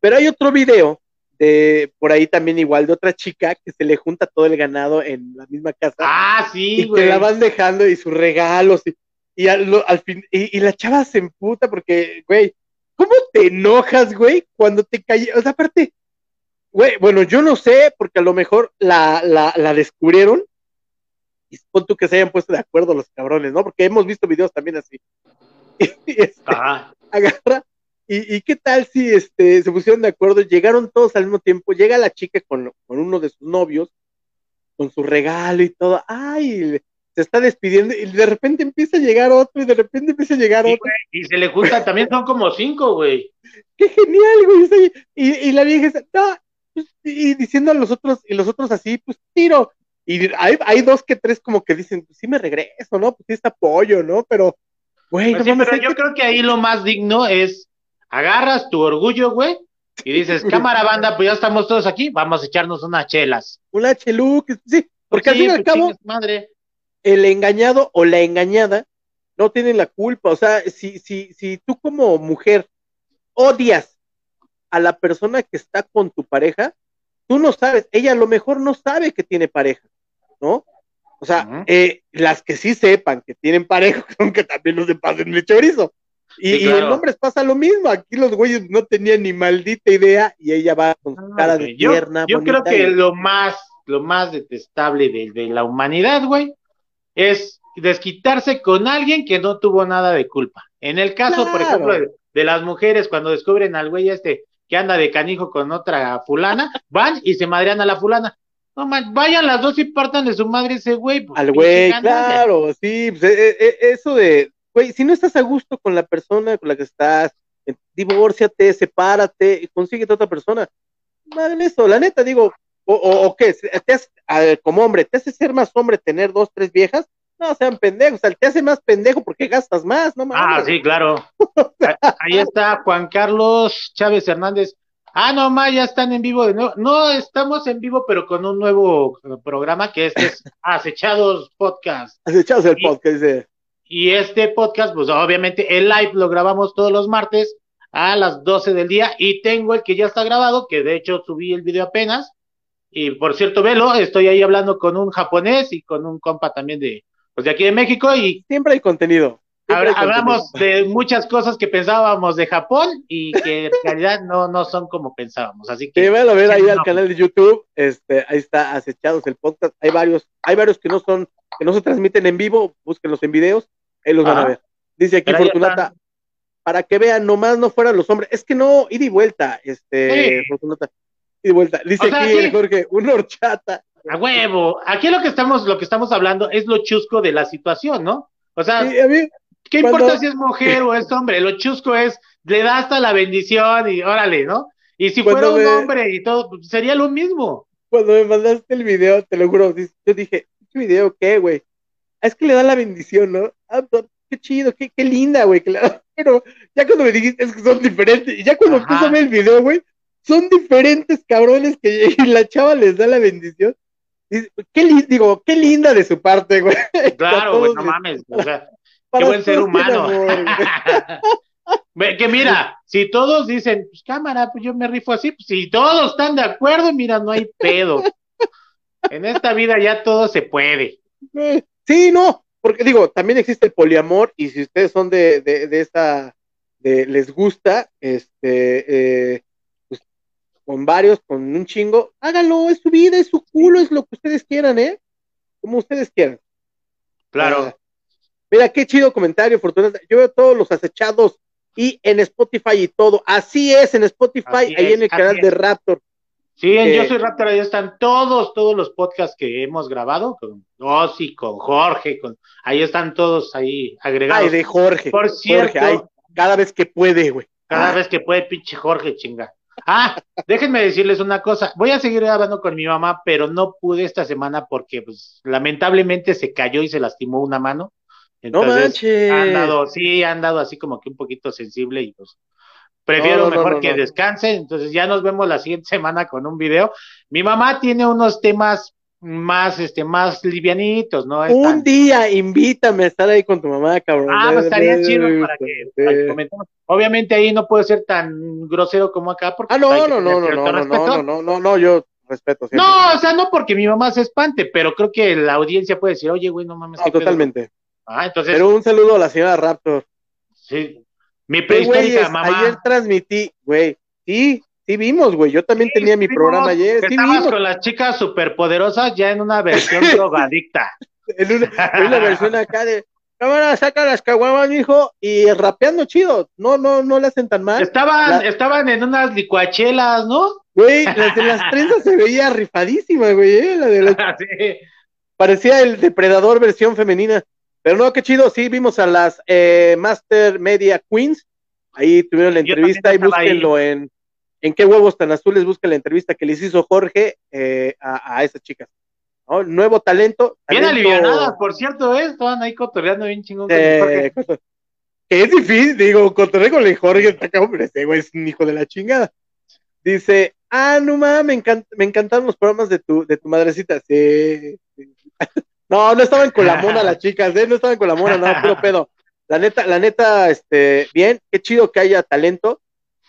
Pero hay otro video de por ahí también igual de otra chica que se le junta todo el ganado en la misma casa. Ah, sí, y que la van dejando y sus regalos y, al, fin y, la chava se emputa porque, güey, ¿cómo te enojas, güey, cuando te cae? O sea, aparte, güey, bueno, yo no sé porque a lo mejor la, la, la descubrieron y pon tú que se hayan puesto de acuerdo los cabrones, ¿no? Porque hemos visto videos también así. Y, este, agarra, y, qué tal si este, se pusieron de acuerdo, llegaron todos al mismo tiempo, llega la chica con, uno de sus novios, con su regalo y todo, ay, se está despidiendo y de repente empieza a llegar otro y de repente empieza a llegar otro. y se le juntan, también son como cinco, güey. Qué genial, güey. Y, y la vieja dice, no, pues", y diciendo a los otros, y los otros así, pues tiro. Y hay, hay dos que tres como que dicen, pues sí me regreso, ¿no? Pues sí está apoyo, ¿no? Pero, güey, pues pero yo creo que ahí lo más digno es agarras tu orgullo, güey, y dices, cámara banda, pues ya estamos todos aquí, vamos a echarnos unas chelas. Una chelu, sí, porque al fin y al pues cabo, madre. el engañado o la engañada no tienen la culpa. O sea, si, si, si tú como mujer odias a la persona que está con tu pareja, tú no sabes, ella a lo mejor no sabe que tiene pareja. ¿No? O sea, eh, las que sí sepan que tienen pareja, son que también los de pasen el chorizo. Y, en hombres pasa lo mismo. Aquí los güeyes no tenían ni maldita idea y ella va con su cara de tierna. Yo, creo que lo más, lo más detestable de, la humanidad, güey, es desquitarse con alguien que no tuvo nada de culpa. En el caso, por ejemplo, de, las mujeres, cuando descubren al güey este que anda de canijo con otra fulana, van y se madrean a la fulana. No man, vayan las dos y partan de su madre ese güey. Pues, Al güey, claro, sí, pues, eh, eh, eso de, güey, si no estás a gusto con la persona con la que estás, eh, divórciate, sepárate, y consíguete otra persona. Madre eso, la neta, digo, o, o, qué, te hace, como hombre, ¿te hace ser más hombre tener dos, tres viejas? No sean pendejos, o sea, te hace más pendejo porque gastas más, ¿no? Ah, sí, claro. Ahí está Juan Carlos Chávez Hernández. Ah, no, ma, ya están en vivo de nuevo. No, estamos en vivo, pero con un nuevo programa que este es Acechados Podcast. Acechados el podcast, Y este podcast, pues obviamente el live lo grabamos todos los martes a las 12 del día y tengo el que ya está grabado, que de hecho subí el video apenas. Y por cierto, velo, estoy ahí hablando con un japonés y con un compa también de, pues de aquí de México y... Siempre hay contenido hablamos de muchas cosas que pensábamos de Japón y que en realidad no, no son como pensábamos. Así que. Sí, a ver ahí al canal de YouTube. Este, ahí está acechados el podcast. Hay varios, hay varios que no son, que no se transmiten en vivo, búsquenlos en videos, ahí los van a ver. Dice aquí Fortunata, para que vean, nomás no fueran los hombres. Es que no, ida y vuelta, este, Fortunata. Ida y vuelta. Dice aquí Jorge, una horchata. A huevo. Aquí lo que estamos, lo que estamos hablando es lo chusco de la situación, ¿no? O sea, a mí, ¿Qué importa si es mujer o es hombre? Lo chusco es, le da hasta la bendición y órale, ¿no? Y si fuera un hombre y todo, pues, sería lo mismo. Cuando me mandaste el video, te lo juro, yo dije, ¿qué video qué, güey? Es que le da la bendición, ¿no? Ah, qué chido, qué, qué linda, güey. Claro. Pero ya cuando me dijiste es que son diferentes, y ya cuando empiezo a ver el video, güey, son diferentes cabrones que la chava les da la bendición. qué digo, qué linda de su parte, güey. Claro, güey, no mames. O sea, qué buen ser humano. que mira, si todos dicen, pues cámara, pues yo me rifo así, pues si todos están de acuerdo, mira, no hay pedo. en esta vida ya todo se puede. Sí, no, porque digo, también existe el poliamor y si ustedes son de, de, de esta, de, les gusta, este, eh, pues, con varios, con un chingo, háganlo, es su vida, es su culo, es lo que ustedes quieran, ¿eh? Como ustedes quieran. Claro. Ah, mira, qué chido comentario, Fortuna. Yo veo todos los acechados y en Spotify y todo. Así es, en Spotify, ahí en el canal de Raptor. Sí, en Yo Soy Raptor, ahí están todos, todos los podcasts que hemos grabado, con Ozzy, con Jorge, con, ahí están todos ahí agregados. Ay, de Jorge. Por cierto. cada vez que puede, güey. Cada vez que puede, pinche Jorge, chinga. Ah, déjenme decirles una cosa, voy a seguir grabando con mi mamá, pero no pude esta semana porque, pues, lamentablemente se cayó y se lastimó una mano. Entonces, no manches. Han dado, sí, han dado así como que un poquito sensible y pues Prefiero mejor que descanse. Entonces ya nos vemos la siguiente semana con un video. Mi mamá tiene unos temas más, este, más livianitos, ¿no? un día invítame a estar ahí con tu mamá, cabrón. Ah, pues estaría chido para que, comentemos. Obviamente ahí no puede ser tan grosero como acá. Porque ah, no, no, no, no, no, no, no, no, no, no, yo respeto. No, o sea, no porque mi mamá se espante, pero creo que la audiencia puede decir, oye, güey, no mames. No, totalmente. Ah, entonces. Pero un saludo a la señora Raptor. Sí, mi prehistórica mamá. Ayer transmití, güey. Sí, sí vimos, güey. Yo también tenía mi programa ayer. Sí vimos. con las chicas superpoderosas ya en una versión drogadicta. en, una, versión acá de cámara, saca las caguamas, mijo, y rapeando chido. No, no, no le hacen tan mal. Estaban, estaban en unas licuachelas, ¿no? Güey, las de las trenzas se veía rifadísima, güey, ¿eh? La de sí. Parecía el depredador versión femenina. Pero no, qué chido, sí, vimos a las eh, Master Media Queens, ahí tuvieron la entrevista y búsquenlo en, en qué huevos tan azules, busquen la entrevista que les hizo Jorge eh, a, a esas chicas. ¿no? Nuevo talento. Bien alivianadas, por cierto, ¿eh? estaban ahí cotorreando bien chingón. que es difícil, digo, cotorreo con el Jorge, está hombre, ese güey es un hijo de la chingada. Dice, ah, no mames, me, encant me encantaron los programas de tu, de tu madrecita. Sí. No, no estaban con la mona las chicas, ¿eh? No estaban con la mona, no, puro pedo. La neta, la neta, este, bien, qué chido que haya talento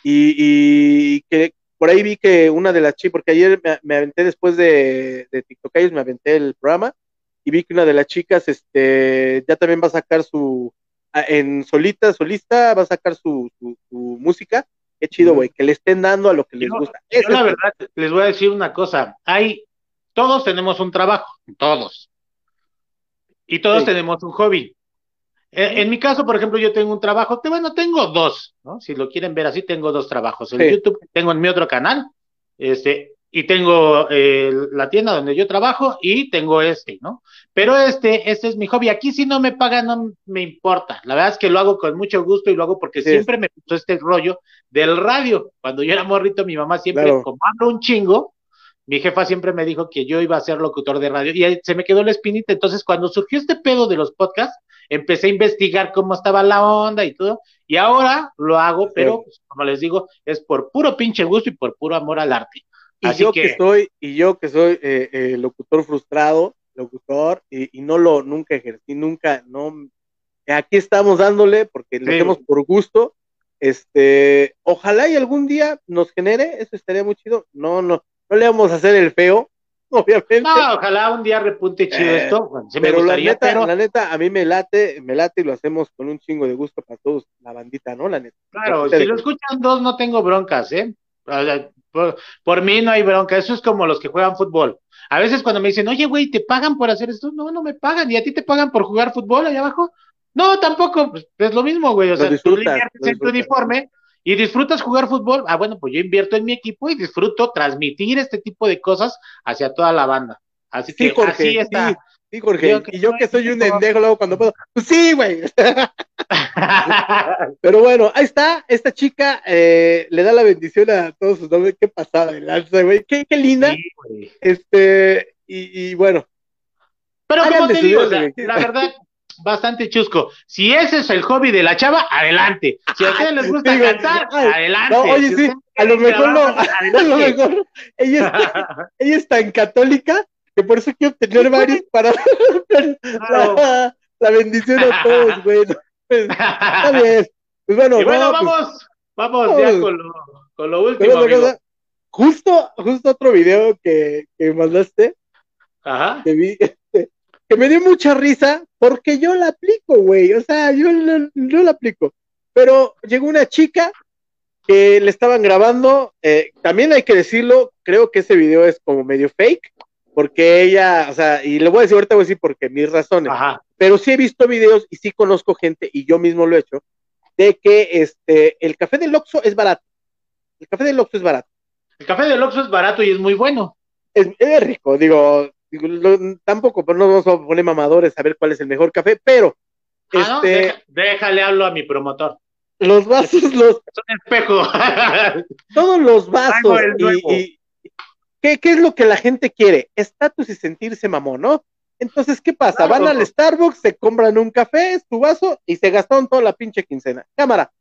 y, y que por ahí vi que una de las chicas, porque ayer me, aventé después de, de TikTok, me aventé el programa y vi que una de las chicas, este, ya también va a sacar su, en solita, solista, va a sacar su, su, música. Qué chido, güey, que le estén dando a lo que les gusta. Yo la verdad, les voy a decir una cosa, hay, todos tenemos un trabajo, todos y todos tenemos un hobby. E, en, mi caso, por ejemplo, yo tengo un trabajo, que bueno, tengo dos, ¿no? Si lo quieren ver así, tengo dos trabajos. En YouTube tengo en mi otro canal, este, y tengo eh, la tienda donde yo trabajo y tengo este, ¿no? Pero este, este es mi hobby. Aquí si no me pagan, no me importa. La verdad es que lo hago con mucho gusto y lo hago porque siempre me gustó este rollo del radio. Cuando yo era morrito, mi mamá siempre, como hablo un chingo, mi jefa siempre me dijo que yo iba a ser locutor de radio y se me quedó la espinita. Entonces, cuando surgió este pedo de los podcasts, empecé a investigar cómo estaba la onda y todo. Y ahora lo hago, pero pues, como les digo, es por puro pinche gusto y por puro amor al arte. Y yo que... soy, y yo que soy eh, eh, locutor frustrado, locutor, y, no lo nunca ejercí, nunca, no. Aquí estamos dándole porque lo hacemos por gusto. Este, ojalá y algún día nos genere, eso estaría muy chido. No, no, no le vamos a hacer el feo, obviamente. No, ojalá un día repunte chido eh, esto. pero, la neta, la neta, a mí me late, me late y lo hacemos con un chingo de gusto para todos, la bandita, ¿no? La neta. Claro, si lo escuchan dos, no tengo broncas, ¿eh? Por, mí no hay bronca, eso es como los que juegan fútbol. A veces cuando me dicen, oye, güey, ¿te pagan por hacer esto? No, no me pagan. ¿Y a ti te pagan por jugar fútbol allá abajo? No, tampoco, pues, es lo mismo, güey. O sea, tú en tu uniforme, ¿Y disfrutas jugar fútbol? Ah, bueno, pues yo invierto en mi equipo y disfruto transmitir este tipo de cosas hacia toda la banda. Así que así está. Sí, Jorge. y yo que soy un pendejo luego cuando puedo. Pues sí, güey. Pero bueno, ahí está. Esta chica eh, le da la bendición a todos sus nombres. Qué pasada lanza, güey. Qué, qué linda. este, y, bueno. Pero como te digo, la verdad, bastante chusco. Si ese es el hobby de la chava, adelante. Si a ustedes les gusta cantar, adelante. No, oye, sí, a lo mejor no, a lo mejor ella es, ella es tan católica que por eso quiero tener varios para la, bendición a todos, güey. Pues, está bien. Pues bueno, y bueno, pues, vamos, vamos, ya con lo, con lo último. justo, justo otro video que, que mandaste. Ajá. Que vi, que me dio mucha risa porque yo la aplico, güey. O sea, yo no, la aplico. Pero llegó una chica que le estaban grabando. Eh, también hay que decirlo, creo que ese video es como medio fake. Porque ella, o sea, y le voy a decir ahorita, voy a decir porque mis razones. Pero sí he visto videos y sí conozco gente, y yo mismo lo he hecho, de que este, el café del Oxxo es barato. El café del Oxxo es barato. El café del Oxxo es barato y es muy bueno. Es, es rico, digo, tampoco, pero no vamos a poner mamadores a ver cuál es el mejor café, pero ah, este, déjale hablo a mi promotor. Los vasos, los. Es un espejo. todos los vasos. Y, ¿qué, es lo que la gente quiere? Estatus y sentirse mamón, ¿no? Entonces, ¿qué pasa? Van al Starbucks, se compran un café, es tu vaso, y se gastaron toda la pinche quincena. Cámara.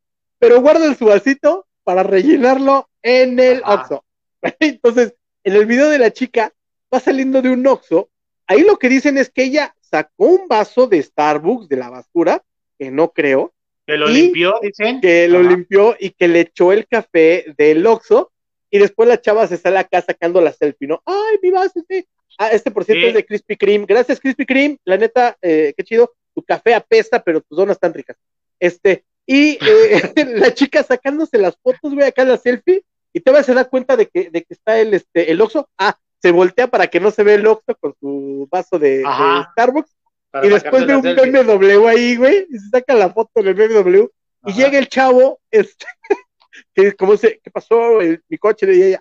Pero guardan su vasito para rellenarlo en el Oxxo. Entonces, en el video de la chica, va saliendo de un Oxxo, ahí lo que dicen es que ella sacó un vaso de Starbucks de la basura, que no creo. Que lo limpió, dicen. Que lo limpió y que le echó el café del Oxxo, y después la chava se sale acá sacando la selfie, ¿no? Ay, mi vaso, este, ah, este por cierto es de Krispy Kreme. Gracias, Krispy Kreme. La neta, eh, qué chido. Tu café apesta, pero tus donas están ricas. Este, y eh, la chica sacándose las fotos, güey, acá la selfie, y te vas a dar cuenta de que, de que está el, este, el Oxxo. Ah, se voltea para que no se ve el Oxxo con su vaso de, Starbucks. y después ve un BMW ahí, güey, y se saca la foto del BMW. Y llega el chavo, este, que como se, ¿qué pasó? mi coche, y,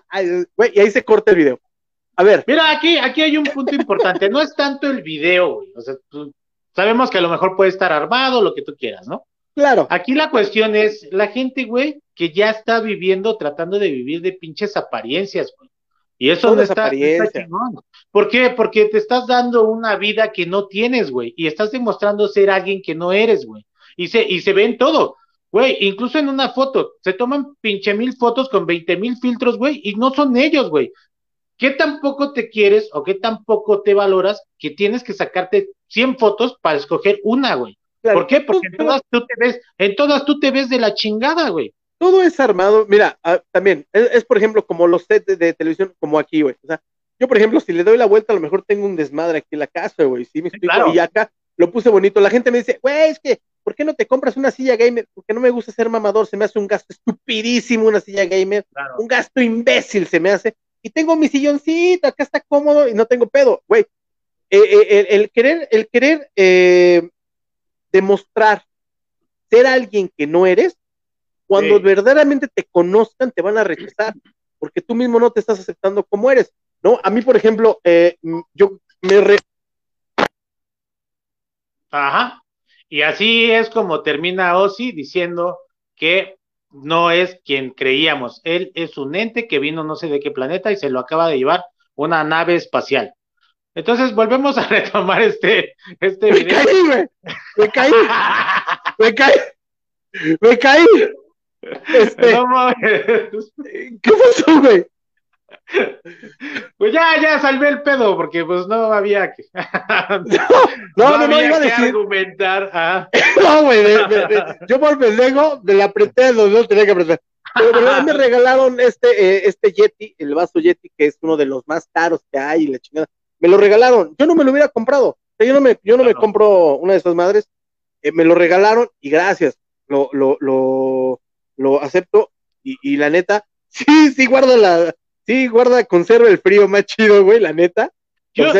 güey, y ahí se corta el video. A ver. Mira, aquí, aquí hay un punto importante. No es tanto el video, güey. O sea, sabemos que a lo mejor puede estar armado, lo que tú quieras, ¿no? Claro. Aquí la cuestión es la gente, güey, que ya está viviendo, tratando de vivir de pinches apariencias, güey. Y eso no está, ¿Por qué? Porque te estás dando una vida que no tienes, güey, y estás demostrando ser alguien que no eres, güey. Y se, y se ven todo, güey, incluso en una foto, se toman pinche mil fotos con veinte mil filtros, güey, y no son ellos, güey. ¿Qué tampoco te quieres o qué tampoco te valoras que tienes que sacarte 100 fotos para escoger una, güey? ¿Por qué? Porque en todas tú te ves, en todas tú te ves de la chingada, güey todo es armado. Mira, ah, también, es, por ejemplo como los sets de, televisión, como aquí, güey. O sea, yo, por ejemplo, si le doy la vuelta, a lo mejor tengo un desmadre aquí en la casa, güey. Sí, me explico. Y acá lo puse bonito. La gente me dice, güey, es que, ¿por qué no te compras una silla gamer? Porque no me gusta ser mamador, se me hace un gasto estupidísimo una silla gamer. Un gasto imbécil se me hace. Y tengo mi silloncito, acá está cómodo y no tengo pedo, güey. Eh, eh, el, querer, el querer eh, demostrar ser alguien que no eres, cuando verdaderamente te conozcan, te van a rechazar, porque tú mismo no te estás aceptando como eres, ¿no? A mí, por ejemplo, eh, yo me... Re... Ajá. Y así es como termina Ozzy diciendo que no es quien creíamos. Él es un ente que vino no sé de qué planeta y se lo acaba de llevar una nave espacial. Entonces volvemos a retomar este, este video. Me caí, güey. Me caí. Me caí. Me caí. Este, ¿Qué pasó, güey? Pues ya, ya salvé el pedo, porque pues no había que. no, no, no, iba a decir. argumentar. ¿ah? no, güey, yo por pendejo me la apreté, no, no tenía que apretar. Pero me regalaron este, eh, este Yeti, el vaso Yeti, que es uno de los más caros que hay, la chingada. Me lo regalaron. Yo no me lo hubiera comprado. yo no me, yo no me compro una de esas madres. Eh, me lo regalaron y gracias. Lo, lo, lo, lo acepto y, la neta, sí, sí guarda la, sí guarda, conserva el frío más chido, güey, la neta. Yo,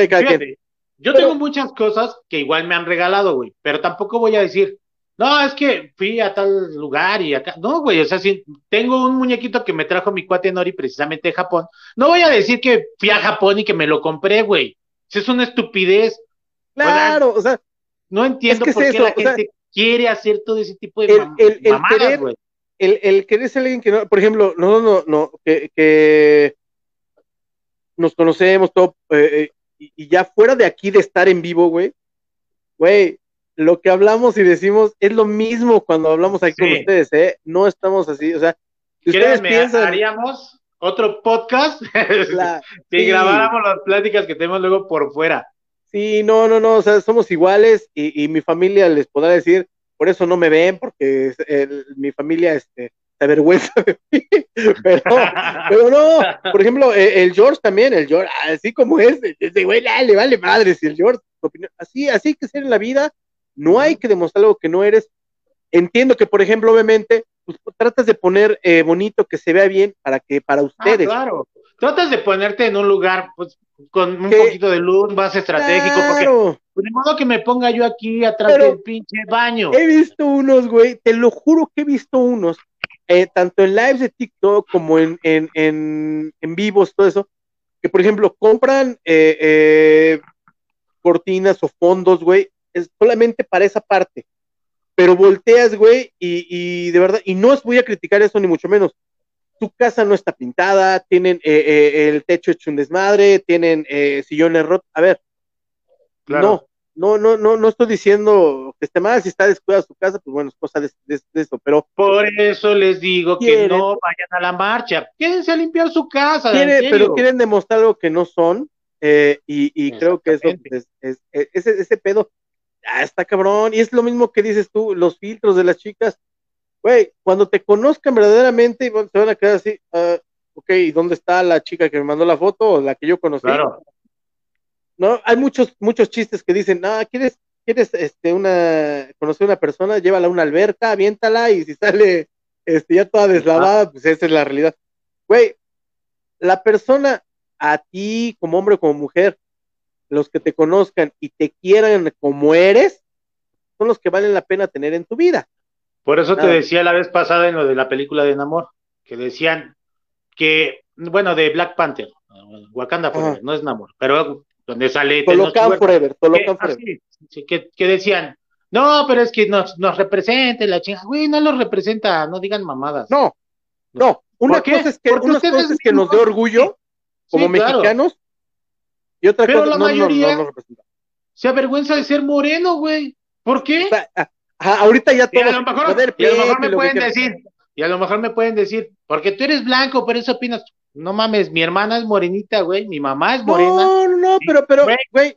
yo tengo muchas cosas que igual me han regalado, güey, pero tampoco voy a decir, no, es que fui a tal lugar y acá. No, güey, o sea, si tengo un muñequito que me trajo mi cuate Nori precisamente de Japón, no voy a decir que fui a Japón y que me lo compré, güey. Es una estupidez. Claro, o sea, no entiendo por qué la gente quiere hacer todo ese tipo de el, el, mamadas, güey. El, el, querer ser alguien que no, por ejemplo, no, no, no, que, que nos conocemos, todo, eh, eh, y, ya fuera de aquí de estar en vivo, güey, güey, lo que hablamos y decimos es lo mismo cuando hablamos aquí con ustedes, ¿eh? No estamos así, o sea, si ustedes piensan... haríamos otro podcast si grabáramos las pláticas que tenemos luego por fuera. Sí, no, no, no, o sea, somos iguales y, y mi familia les podrá decir, por eso no me ven, porque mi familia este, se avergüenza de mí, pero, pero no, por ejemplo, e, el, George también, el George, así como es, ese güey, le vale madre si el George, así, así que ser en la vida, no hay que demostrar algo que no eres. Entiendo que, por ejemplo, obviamente, pues, tratas de poner eh, bonito, que se vea bien para que para ah, ustedes. claro, tratas de ponerte en un lugar, pues, con un poquito de luz más estratégico, porque pues, de modo que me ponga yo aquí atrás del pinche baño. He visto unos, güey, te lo juro que he visto unos, eh, tanto en lives de TikTok como en, en, en, en vivos, todo eso, que por ejemplo compran eh, eh, cortinas o fondos, güey, es solamente para esa parte. Pero volteas, güey, y, y de verdad, y no os voy a criticar eso ni mucho menos, tu casa no está pintada, tienen eh, eh, el techo hecho un desmadre, tienen eh, sillones rotos. A ver, no, no, no, no, no estoy diciendo que esté mal, si está descuidada su casa, pues bueno, es cosa de, eso, pero... Por eso les digo que no vayan a la marcha, quédense a limpiar su casa. pero quieren demostrar algo que no son, y, y creo que eso es, ese, ese pedo, ya está cabrón, y es lo mismo que dices tú, los filtros de las chicas, güey, cuando te conozcan verdaderamente, se van a quedar así, uh, ok, ¿y dónde está la chica que me mandó la foto o la que yo conocí? Claro. No, hay muchos, muchos chistes que dicen, no, ¿quieres, quieres este, una, conocer a una persona? Llévala a una alberca, aviéntala y si sale este, ya toda deslavada, pues esa es la realidad. Güey, la persona a ti, como hombre o como mujer, los que te conozcan y te quieran como eres, son los que valen la pena tener en tu vida. Por eso te decía la vez pasada en lo de la película de Namor, que decían que, bueno, de Black Panther, Wakanda Forever, no es Namor, pero donde sale... Tolocan Forever, Tolocan ah, Forever. sí, que, que, decían, no, pero es que nos, nos represente la chingada, güey, no los representa, no digan mamadas. No, no, una cosa es que, una cosa es que nos dé orgullo como mexicanos y otra pero cosa la no, mayoría no, se avergüenza de ser moreno, güey. ¿Por qué? Ah, ahorita ya todos. Y a lo mejor, me pueden decir, y a lo mejor me pueden decir, porque tú eres blanco, por eso opinas. No mames, mi hermana es morenita, güey, mi mamá es morena. No, no, no, pero, pero, güey,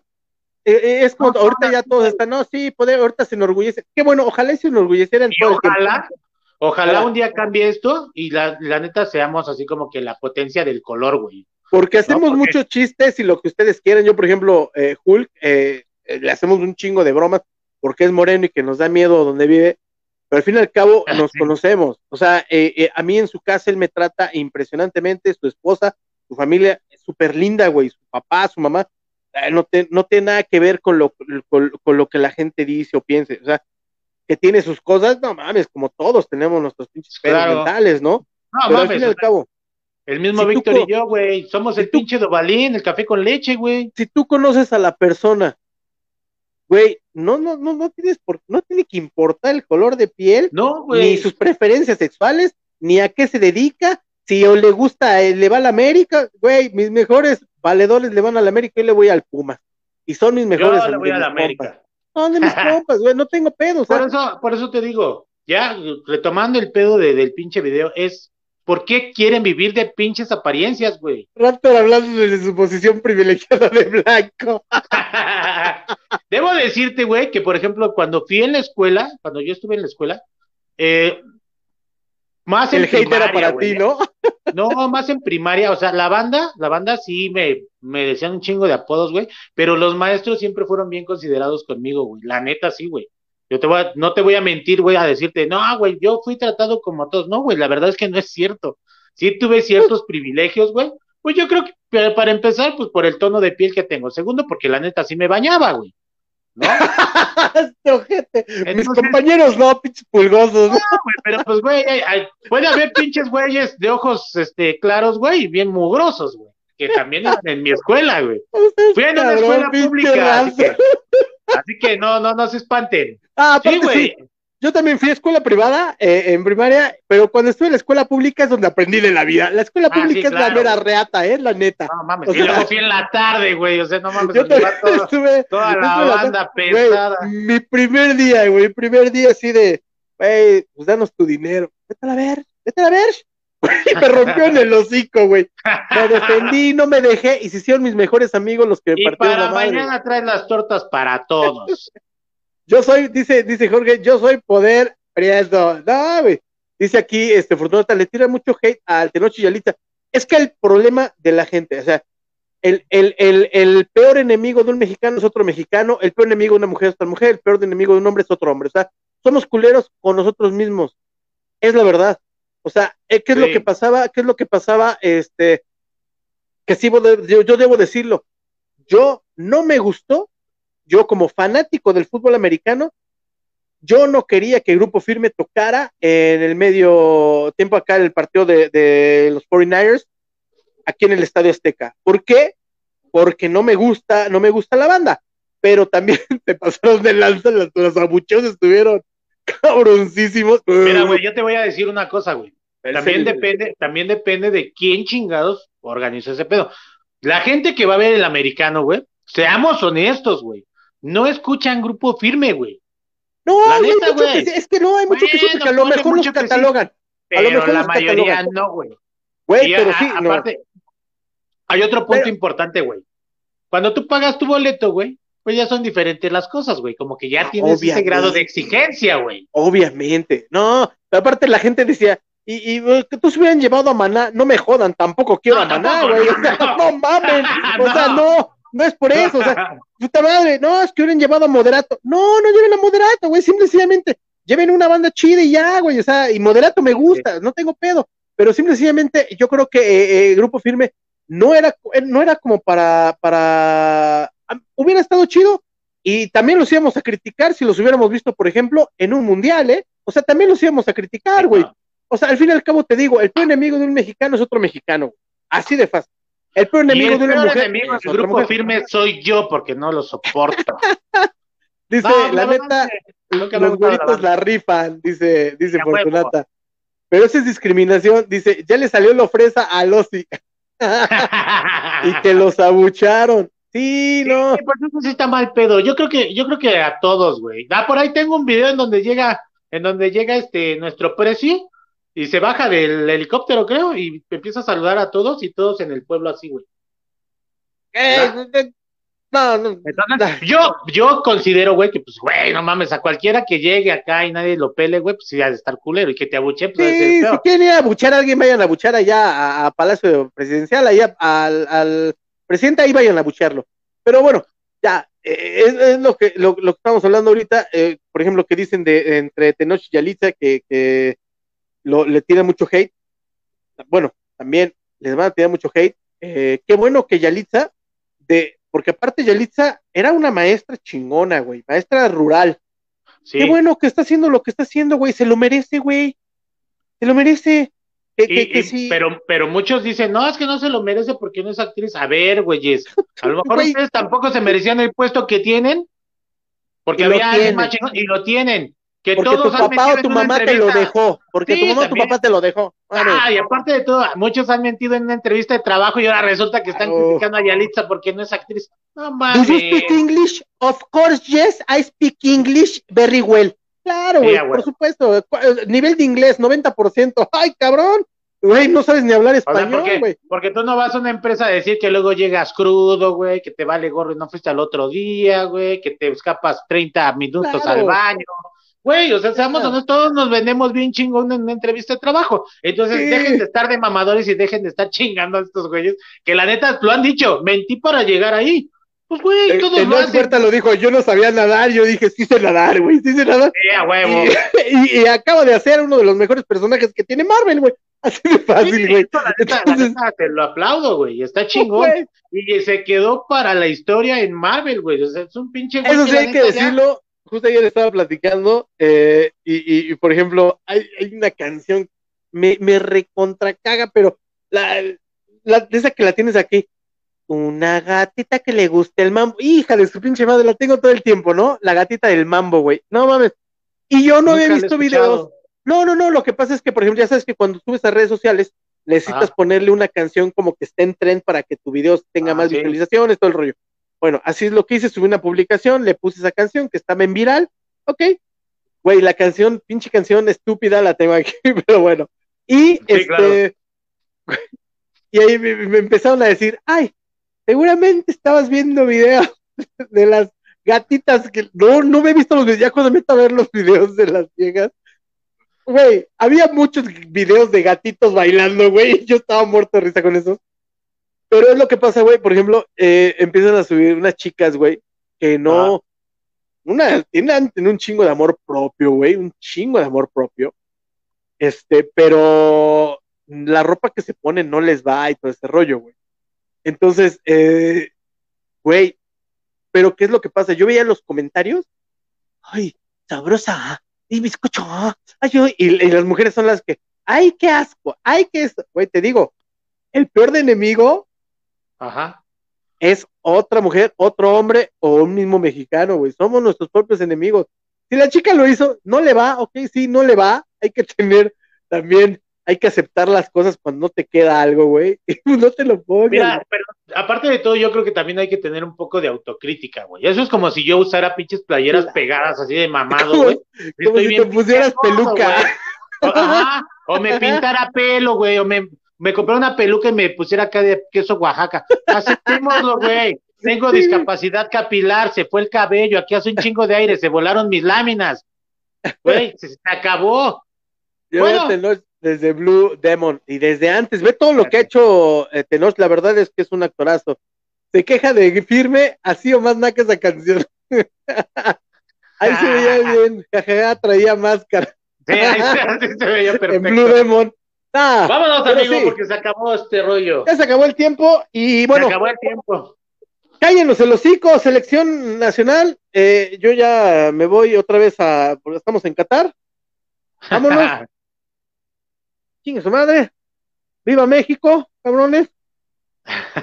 eh, eh, es como ahorita ya todos están, no, sí, poder, ahorita se enorgullece. Qué bueno, ojalá se enorgullecieran todo ojalá, Ojalá un día cambie esto y la, la, neta seamos así como que la potencia del color, güey. Porque hacemos muchos chistes y lo que ustedes quieren. Yo, por ejemplo, eh, Hulk, eh, le hacemos un chingo de bromas porque es moreno y que nos da miedo donde vive, pero al fin y al cabo nos conocemos. O sea, eh, eh, a mí en su casa él me trata impresionantemente, su esposa, su familia, es súper linda, güey, su papá, su mamá, eh, no, no tiene nada que ver con lo, con, lo que la gente dice o piense. O sea, que tiene sus cosas, no mames, como todos tenemos nuestros pinches claro. mentales, ¿no? No Pero mames, al fin y al cabo. El mismo Víctor y yo, güey, somos el pinche dobalín, el café con leche, güey. Si tú conoces a la persona güey, no, no, no, no tienes por, no tiene que importar el color de piel, no, ni sus preferencias sexuales, ni a qué se dedica, si o le gusta, eh, le va a la América, güey, mis mejores valedores le van a la América y le voy al Pumas. Y son mis mejores. Yo le voy a la América. Son de mis compas, güey, no tengo pedo. Por eso, por eso te digo, ya retomando el pedo de, del pinche video, es ¿Por qué quieren vivir de pinches apariencias, güey? Raptor hablando de su posición privilegiada de blanco. Debo decirte, güey, que por ejemplo, cuando fui en la escuela, cuando yo estuve en la escuela, eh, más el en hate era para ti, ¿no? no, más en primaria, o sea, la banda, la banda sí me, me decían un chingo de apodos, güey, pero los maestros siempre fueron bien considerados conmigo, güey. La neta sí, güey. Yo te voy a, no te voy a mentir, voy a decirte, no, güey, yo fui tratado como todos. No, güey, la verdad es que no es cierto. Sí tuve ciertos privilegios, güey. Pues yo creo que para empezar, pues por el tono de piel que tengo. Segundo, porque la neta sí me bañaba, güey. ¿No? Este Mis compañeros no, pinches pulgosos. No, güey, pero pues, güey, puede haber pinches güeyes de ojos este, claros, güey, y bien mugrosos, güey. que también en mi escuela, güey. Fui en una escuela pública, así que, no, no, no se espanten. Ah, sí, güey. Yo también fui a escuela privada eh, en primaria, pero cuando estuve en la escuela pública es donde aprendí de la vida. La escuela ah, pública es la mera reata, ¿eh? La neta. No mames, y luego fui en la tarde, güey. O sea, no mames, yo estuve, toda la banda pesada. mi primer día, güey, mi primer día así de, güey, pues danos tu dinero. Vete a ver, vete a ver. Y me rompió en el hocico, güey. Me defendí, no me dejé, y se hicieron mis mejores amigos los que me y para la mañana traen las tortas para todos. Yo soy, dice, dice Jorge, yo soy poder prieto. No, güey. Dice aquí, este, Fortunata, le tira mucho hate al Tenoch y Alita. Es que el problema de la gente, o sea, el, el, el, el, peor enemigo de un mexicano es otro mexicano, el peor enemigo de una mujer es otra mujer, el peor enemigo de un hombre es otro hombre. O sea, somos culeros con nosotros mismos. Es la verdad. O sea, eh, ¿qué es lo que pasaba? ¿Qué es lo que pasaba? Este, que sí, yo, yo debo decirlo. Yo no me gustó yo como fanático del fútbol americano, yo no quería que el Grupo Firme tocara en el medio tiempo acá en el partido de, los 49ers, aquí en el Estadio Azteca. ¿Por qué? Porque no me gusta, no me gusta la banda, pero también te pasaron de lanza, los, los abucheos estuvieron cabroncísimos. Mira, güey, yo te voy a decir una cosa, güey. También depende, también depende de quién chingados organiza ese pedo. La gente que va a ver el americano, güey, seamos honestos, güey no escuchan grupo firme, güey. No, es que no, hay mucho que sí, porque a lo mejor los catalogan. pero a lo mejor la mayoría no, güey. Güey, pero sí, aparte, hay otro punto importante, güey. Cuando tú pagas tu boleto, güey, pues ya son diferentes las cosas, güey. Como que ya tienes ese grado de exigencia, güey. Obviamente. No, aparte la gente decía, y, y que tú se hubieran llevado a Maná, no me jodan, tampoco quiero a Maná, güey. no mames. O sea, no. No es por eso, o sea, puta madre, no, es que hubieran llevado a Moderato. No, no lleven a Moderato, güey, simplemente lleven una banda chida y ya, güey, o sea, y Moderato me gusta, no tengo pedo, pero simplemente yo creo que eh, eh Grupo Firme no era, no era como para, para, hubiera estado chido y también los íbamos a criticar si los hubiéramos visto, por ejemplo, en un mundial, ¿eh? O sea, también los íbamos a criticar, güey. O sea, al fin y al cabo te digo, el peor enemigo de un mexicano es otro mexicano, así de fácil. El peor enemigo de una mujer. enemigo del grupo firme soy yo porque no lo soporto. dice, la neta, los güeritos la rifan, dice, dice Fortunata. Pero esa es discriminación, dice, ya le salió la ofreza a Losi. y que los abucharon. Sí, no. por eso sí está mal pedo. Yo creo que, yo creo que a todos, güey. Ah, por ahí tengo un video en donde llega, en donde llega este nuestro precio y se baja del helicóptero, creo, y empieza a saludar a todos y todos en el pueblo así, güey. Eh, no, no, yo, yo considero, güey, que pues, güey, no mames, a cualquiera que llegue acá y nadie lo pele, güey, pues sí, ha de estar culero y que te abuche, pues sí, si quieren ir a abuchar a alguien, vayan a abuchar allá a, Palacio Presidencial, allá al, al, presidente, ahí vayan a abuchearlo. Pero bueno, ya, eh, es, lo, que, lo, que estamos hablando ahorita, eh, por ejemplo, que dicen de entre Tenoch y Yalitza, que, que lo, le tiene mucho hate. Bueno, también les van a tirar mucho hate. Eh, qué bueno que Yalitza, de, porque aparte Yalitza era una maestra chingona, güey, maestra rural. Qué bueno que está haciendo lo que está haciendo, güey, se lo merece, güey. Se lo merece. Pero, pero muchos dicen, no, es que no se lo merece porque no es actriz. A ver, güeyes, a lo mejor ustedes tampoco se merecían el puesto que tienen, porque había alguien más chingón, y lo tienen. Que porque tu papá o tu mamá te lo dejó. Porque tu mamá o tu papá te lo dejó. Ah, y aparte de todo, muchos han mentido en una entrevista de trabajo y ahora resulta que están criticando a Yalitza porque no es actriz. No mames. Do you speak English? Of course, yes, I speak English very well. Claro, güey, por supuesto. Eh, nivel de inglés, 90%. ¡Ay, cabrón! Güey, no sabes ni hablar español, güey. porque, tú no vas a una empresa a decir que luego llegas crudo, güey, que te vale gorro y no fuiste al otro día, güey, que te escapas 30 minutos al baño. Güey, o sea, seamos honestos, todos nos vendemos bien chingón en una entrevista de trabajo. Entonces, dejen de estar de mamadores y dejen de estar chingando a estos güeyes, que la neta lo han dicho, mentí para llegar ahí. Pues, güey, todos el, lo lo dijo, yo no sabía nadar, yo dije, sí sé nadar, güey, sí sé nadar. Sí, a huevo. Y, y, acabo de hacer uno de los mejores personajes que tiene Marvel, güey. Así de fácil, güey. te lo aplaudo, güey, está chingón. Y se quedó para la historia en Marvel, güey. O sea, es un pinche Eso sí hay que decirlo, justo ayer estaba platicando eh, y, y, por ejemplo, hay, hay una canción, me, me recontracaga, pero la, la, esa que la tienes aquí. Una gatita que le guste el mambo. Hija de su pinche madre, la tengo todo el tiempo, ¿no? La gatita del mambo, güey. No mames. Y yo no había visto videos. No, no, no. Lo que pasa es que, por ejemplo, ya sabes que cuando subes a redes sociales, necesitas ponerle una canción como que esté en tren para que tu video tenga ah, más visualizaciones, todo el rollo. Bueno, así es lo que hice, subí una publicación, le puse esa canción que estaba en viral, ok. Güey, la canción, pinche canción estúpida, la tengo aquí, pero bueno. Y este, y ahí me, empezaron a decir, ay, seguramente estabas viendo videos de las gatitas que no, no me he visto los videos, ya cuando meto a ver los videos de las viejas, güey, había muchos videos de gatitos bailando, güey, yo estaba muerto de risa con eso. Pero es lo que pasa, güey, por ejemplo, eh, empiezan a subir unas chicas, güey, que no, ah. una, tienen, un chingo de amor propio, güey, un chingo de amor propio, este, pero la ropa que se pone no les va y todo ese rollo, güey. Entonces, eh, güey, pero ¿qué es lo que pasa? Yo veía los comentarios, ay, sabrosa, y bizcocho, ay, y, y, las mujeres son las que, ay, qué asco, ay, qué esto, güey, te digo, el peor de enemigo Ajá. es otra mujer, otro hombre o un mismo mexicano, güey, somos nuestros propios enemigos. Si la chica lo hizo, no le va, ok, sí, no le va, hay que tener también hay que aceptar las cosas cuando no te queda algo, güey. no te lo pongas. Mira, pero aparte de todo, yo creo que también hay que tener un poco de autocrítica, güey. Eso es como si yo usara pinches playeras pegadas así de mamado, güey. Como, si te pusieras peluca. O, me pintara pelo, güey, o me, me comprara una peluca y me pusiera acá de queso Oaxaca. Aceptémoslo, güey. Tengo discapacidad capilar, se fue el cabello, aquí hace un chingo de aire, se volaron mis láminas. Güey, se, acabó. Yo bueno, desde Blue Demon y desde antes, ve todo lo que ha hecho eh, Tenoch, la verdad es que es un actorazo. Se queja de firme, así o más naca esa canción. ahí se veía bien, jajaja, traía máscara. Sí, ahí se, veía perfecto. En Blue Demon. Ah, Vámonos, amigo, porque se acabó este rollo. Ya se acabó el tiempo y bueno. Se acabó el tiempo. Cállenos el hocico, selección nacional. Eh, yo ya me voy otra vez a, porque estamos en Qatar. Vámonos. chingue su madre, viva México, cabrones.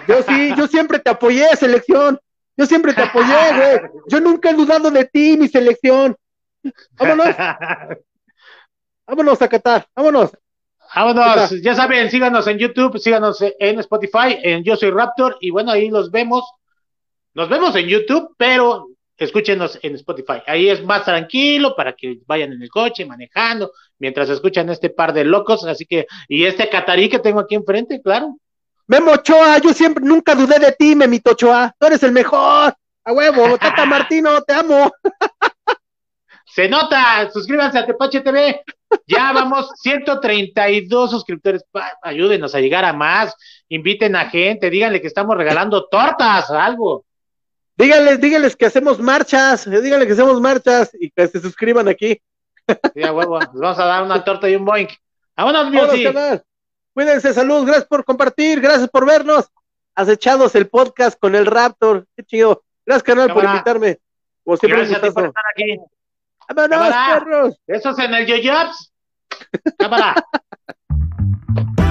Yo sí, yo siempre te apoyé, selección. Yo siempre te apoyé, güey. Yo nunca he dudado de ti, mi selección. Vámonos. Vámonos a Qatar, vámonos. Vámonos, ya saben, síganos en YouTube, síganos en Spotify, en Yo Soy Raptor, y bueno, ahí los vemos. Nos vemos en YouTube, pero escúchenos en Spotify. Ahí es más tranquilo para que vayan en el coche, manejando, mientras escuchan este par de locos. Así que, y este catarí que tengo aquí enfrente, claro. Memo Ochoa, yo siempre, nunca dudé de ti, Memito Ochoa. Tú eres el mejor. A huevo, Tata Martino, te amo. Se nota, suscríbanse a Tepache TV. Ya vamos 132 suscriptores. Ayúdenos a llegar a más. Inviten a gente, díganle que estamos regalando tortas, algo. Díganles, díganles que hacemos marchas, díganle que hacemos marchas y que se suscriban aquí. Sí, huevo, les vamos a dar una torta y un boink. Vámonos, Vámonos canal. Cuídense, salud, gracias por compartir, gracias por vernos. Acechados el podcast con el Raptor, qué chido. Gracias, canal, por invitarme. Como siempre, gracias a ti por estar aquí. ¡Vámonos, perros! Eso es en el Yoyops. Cámara.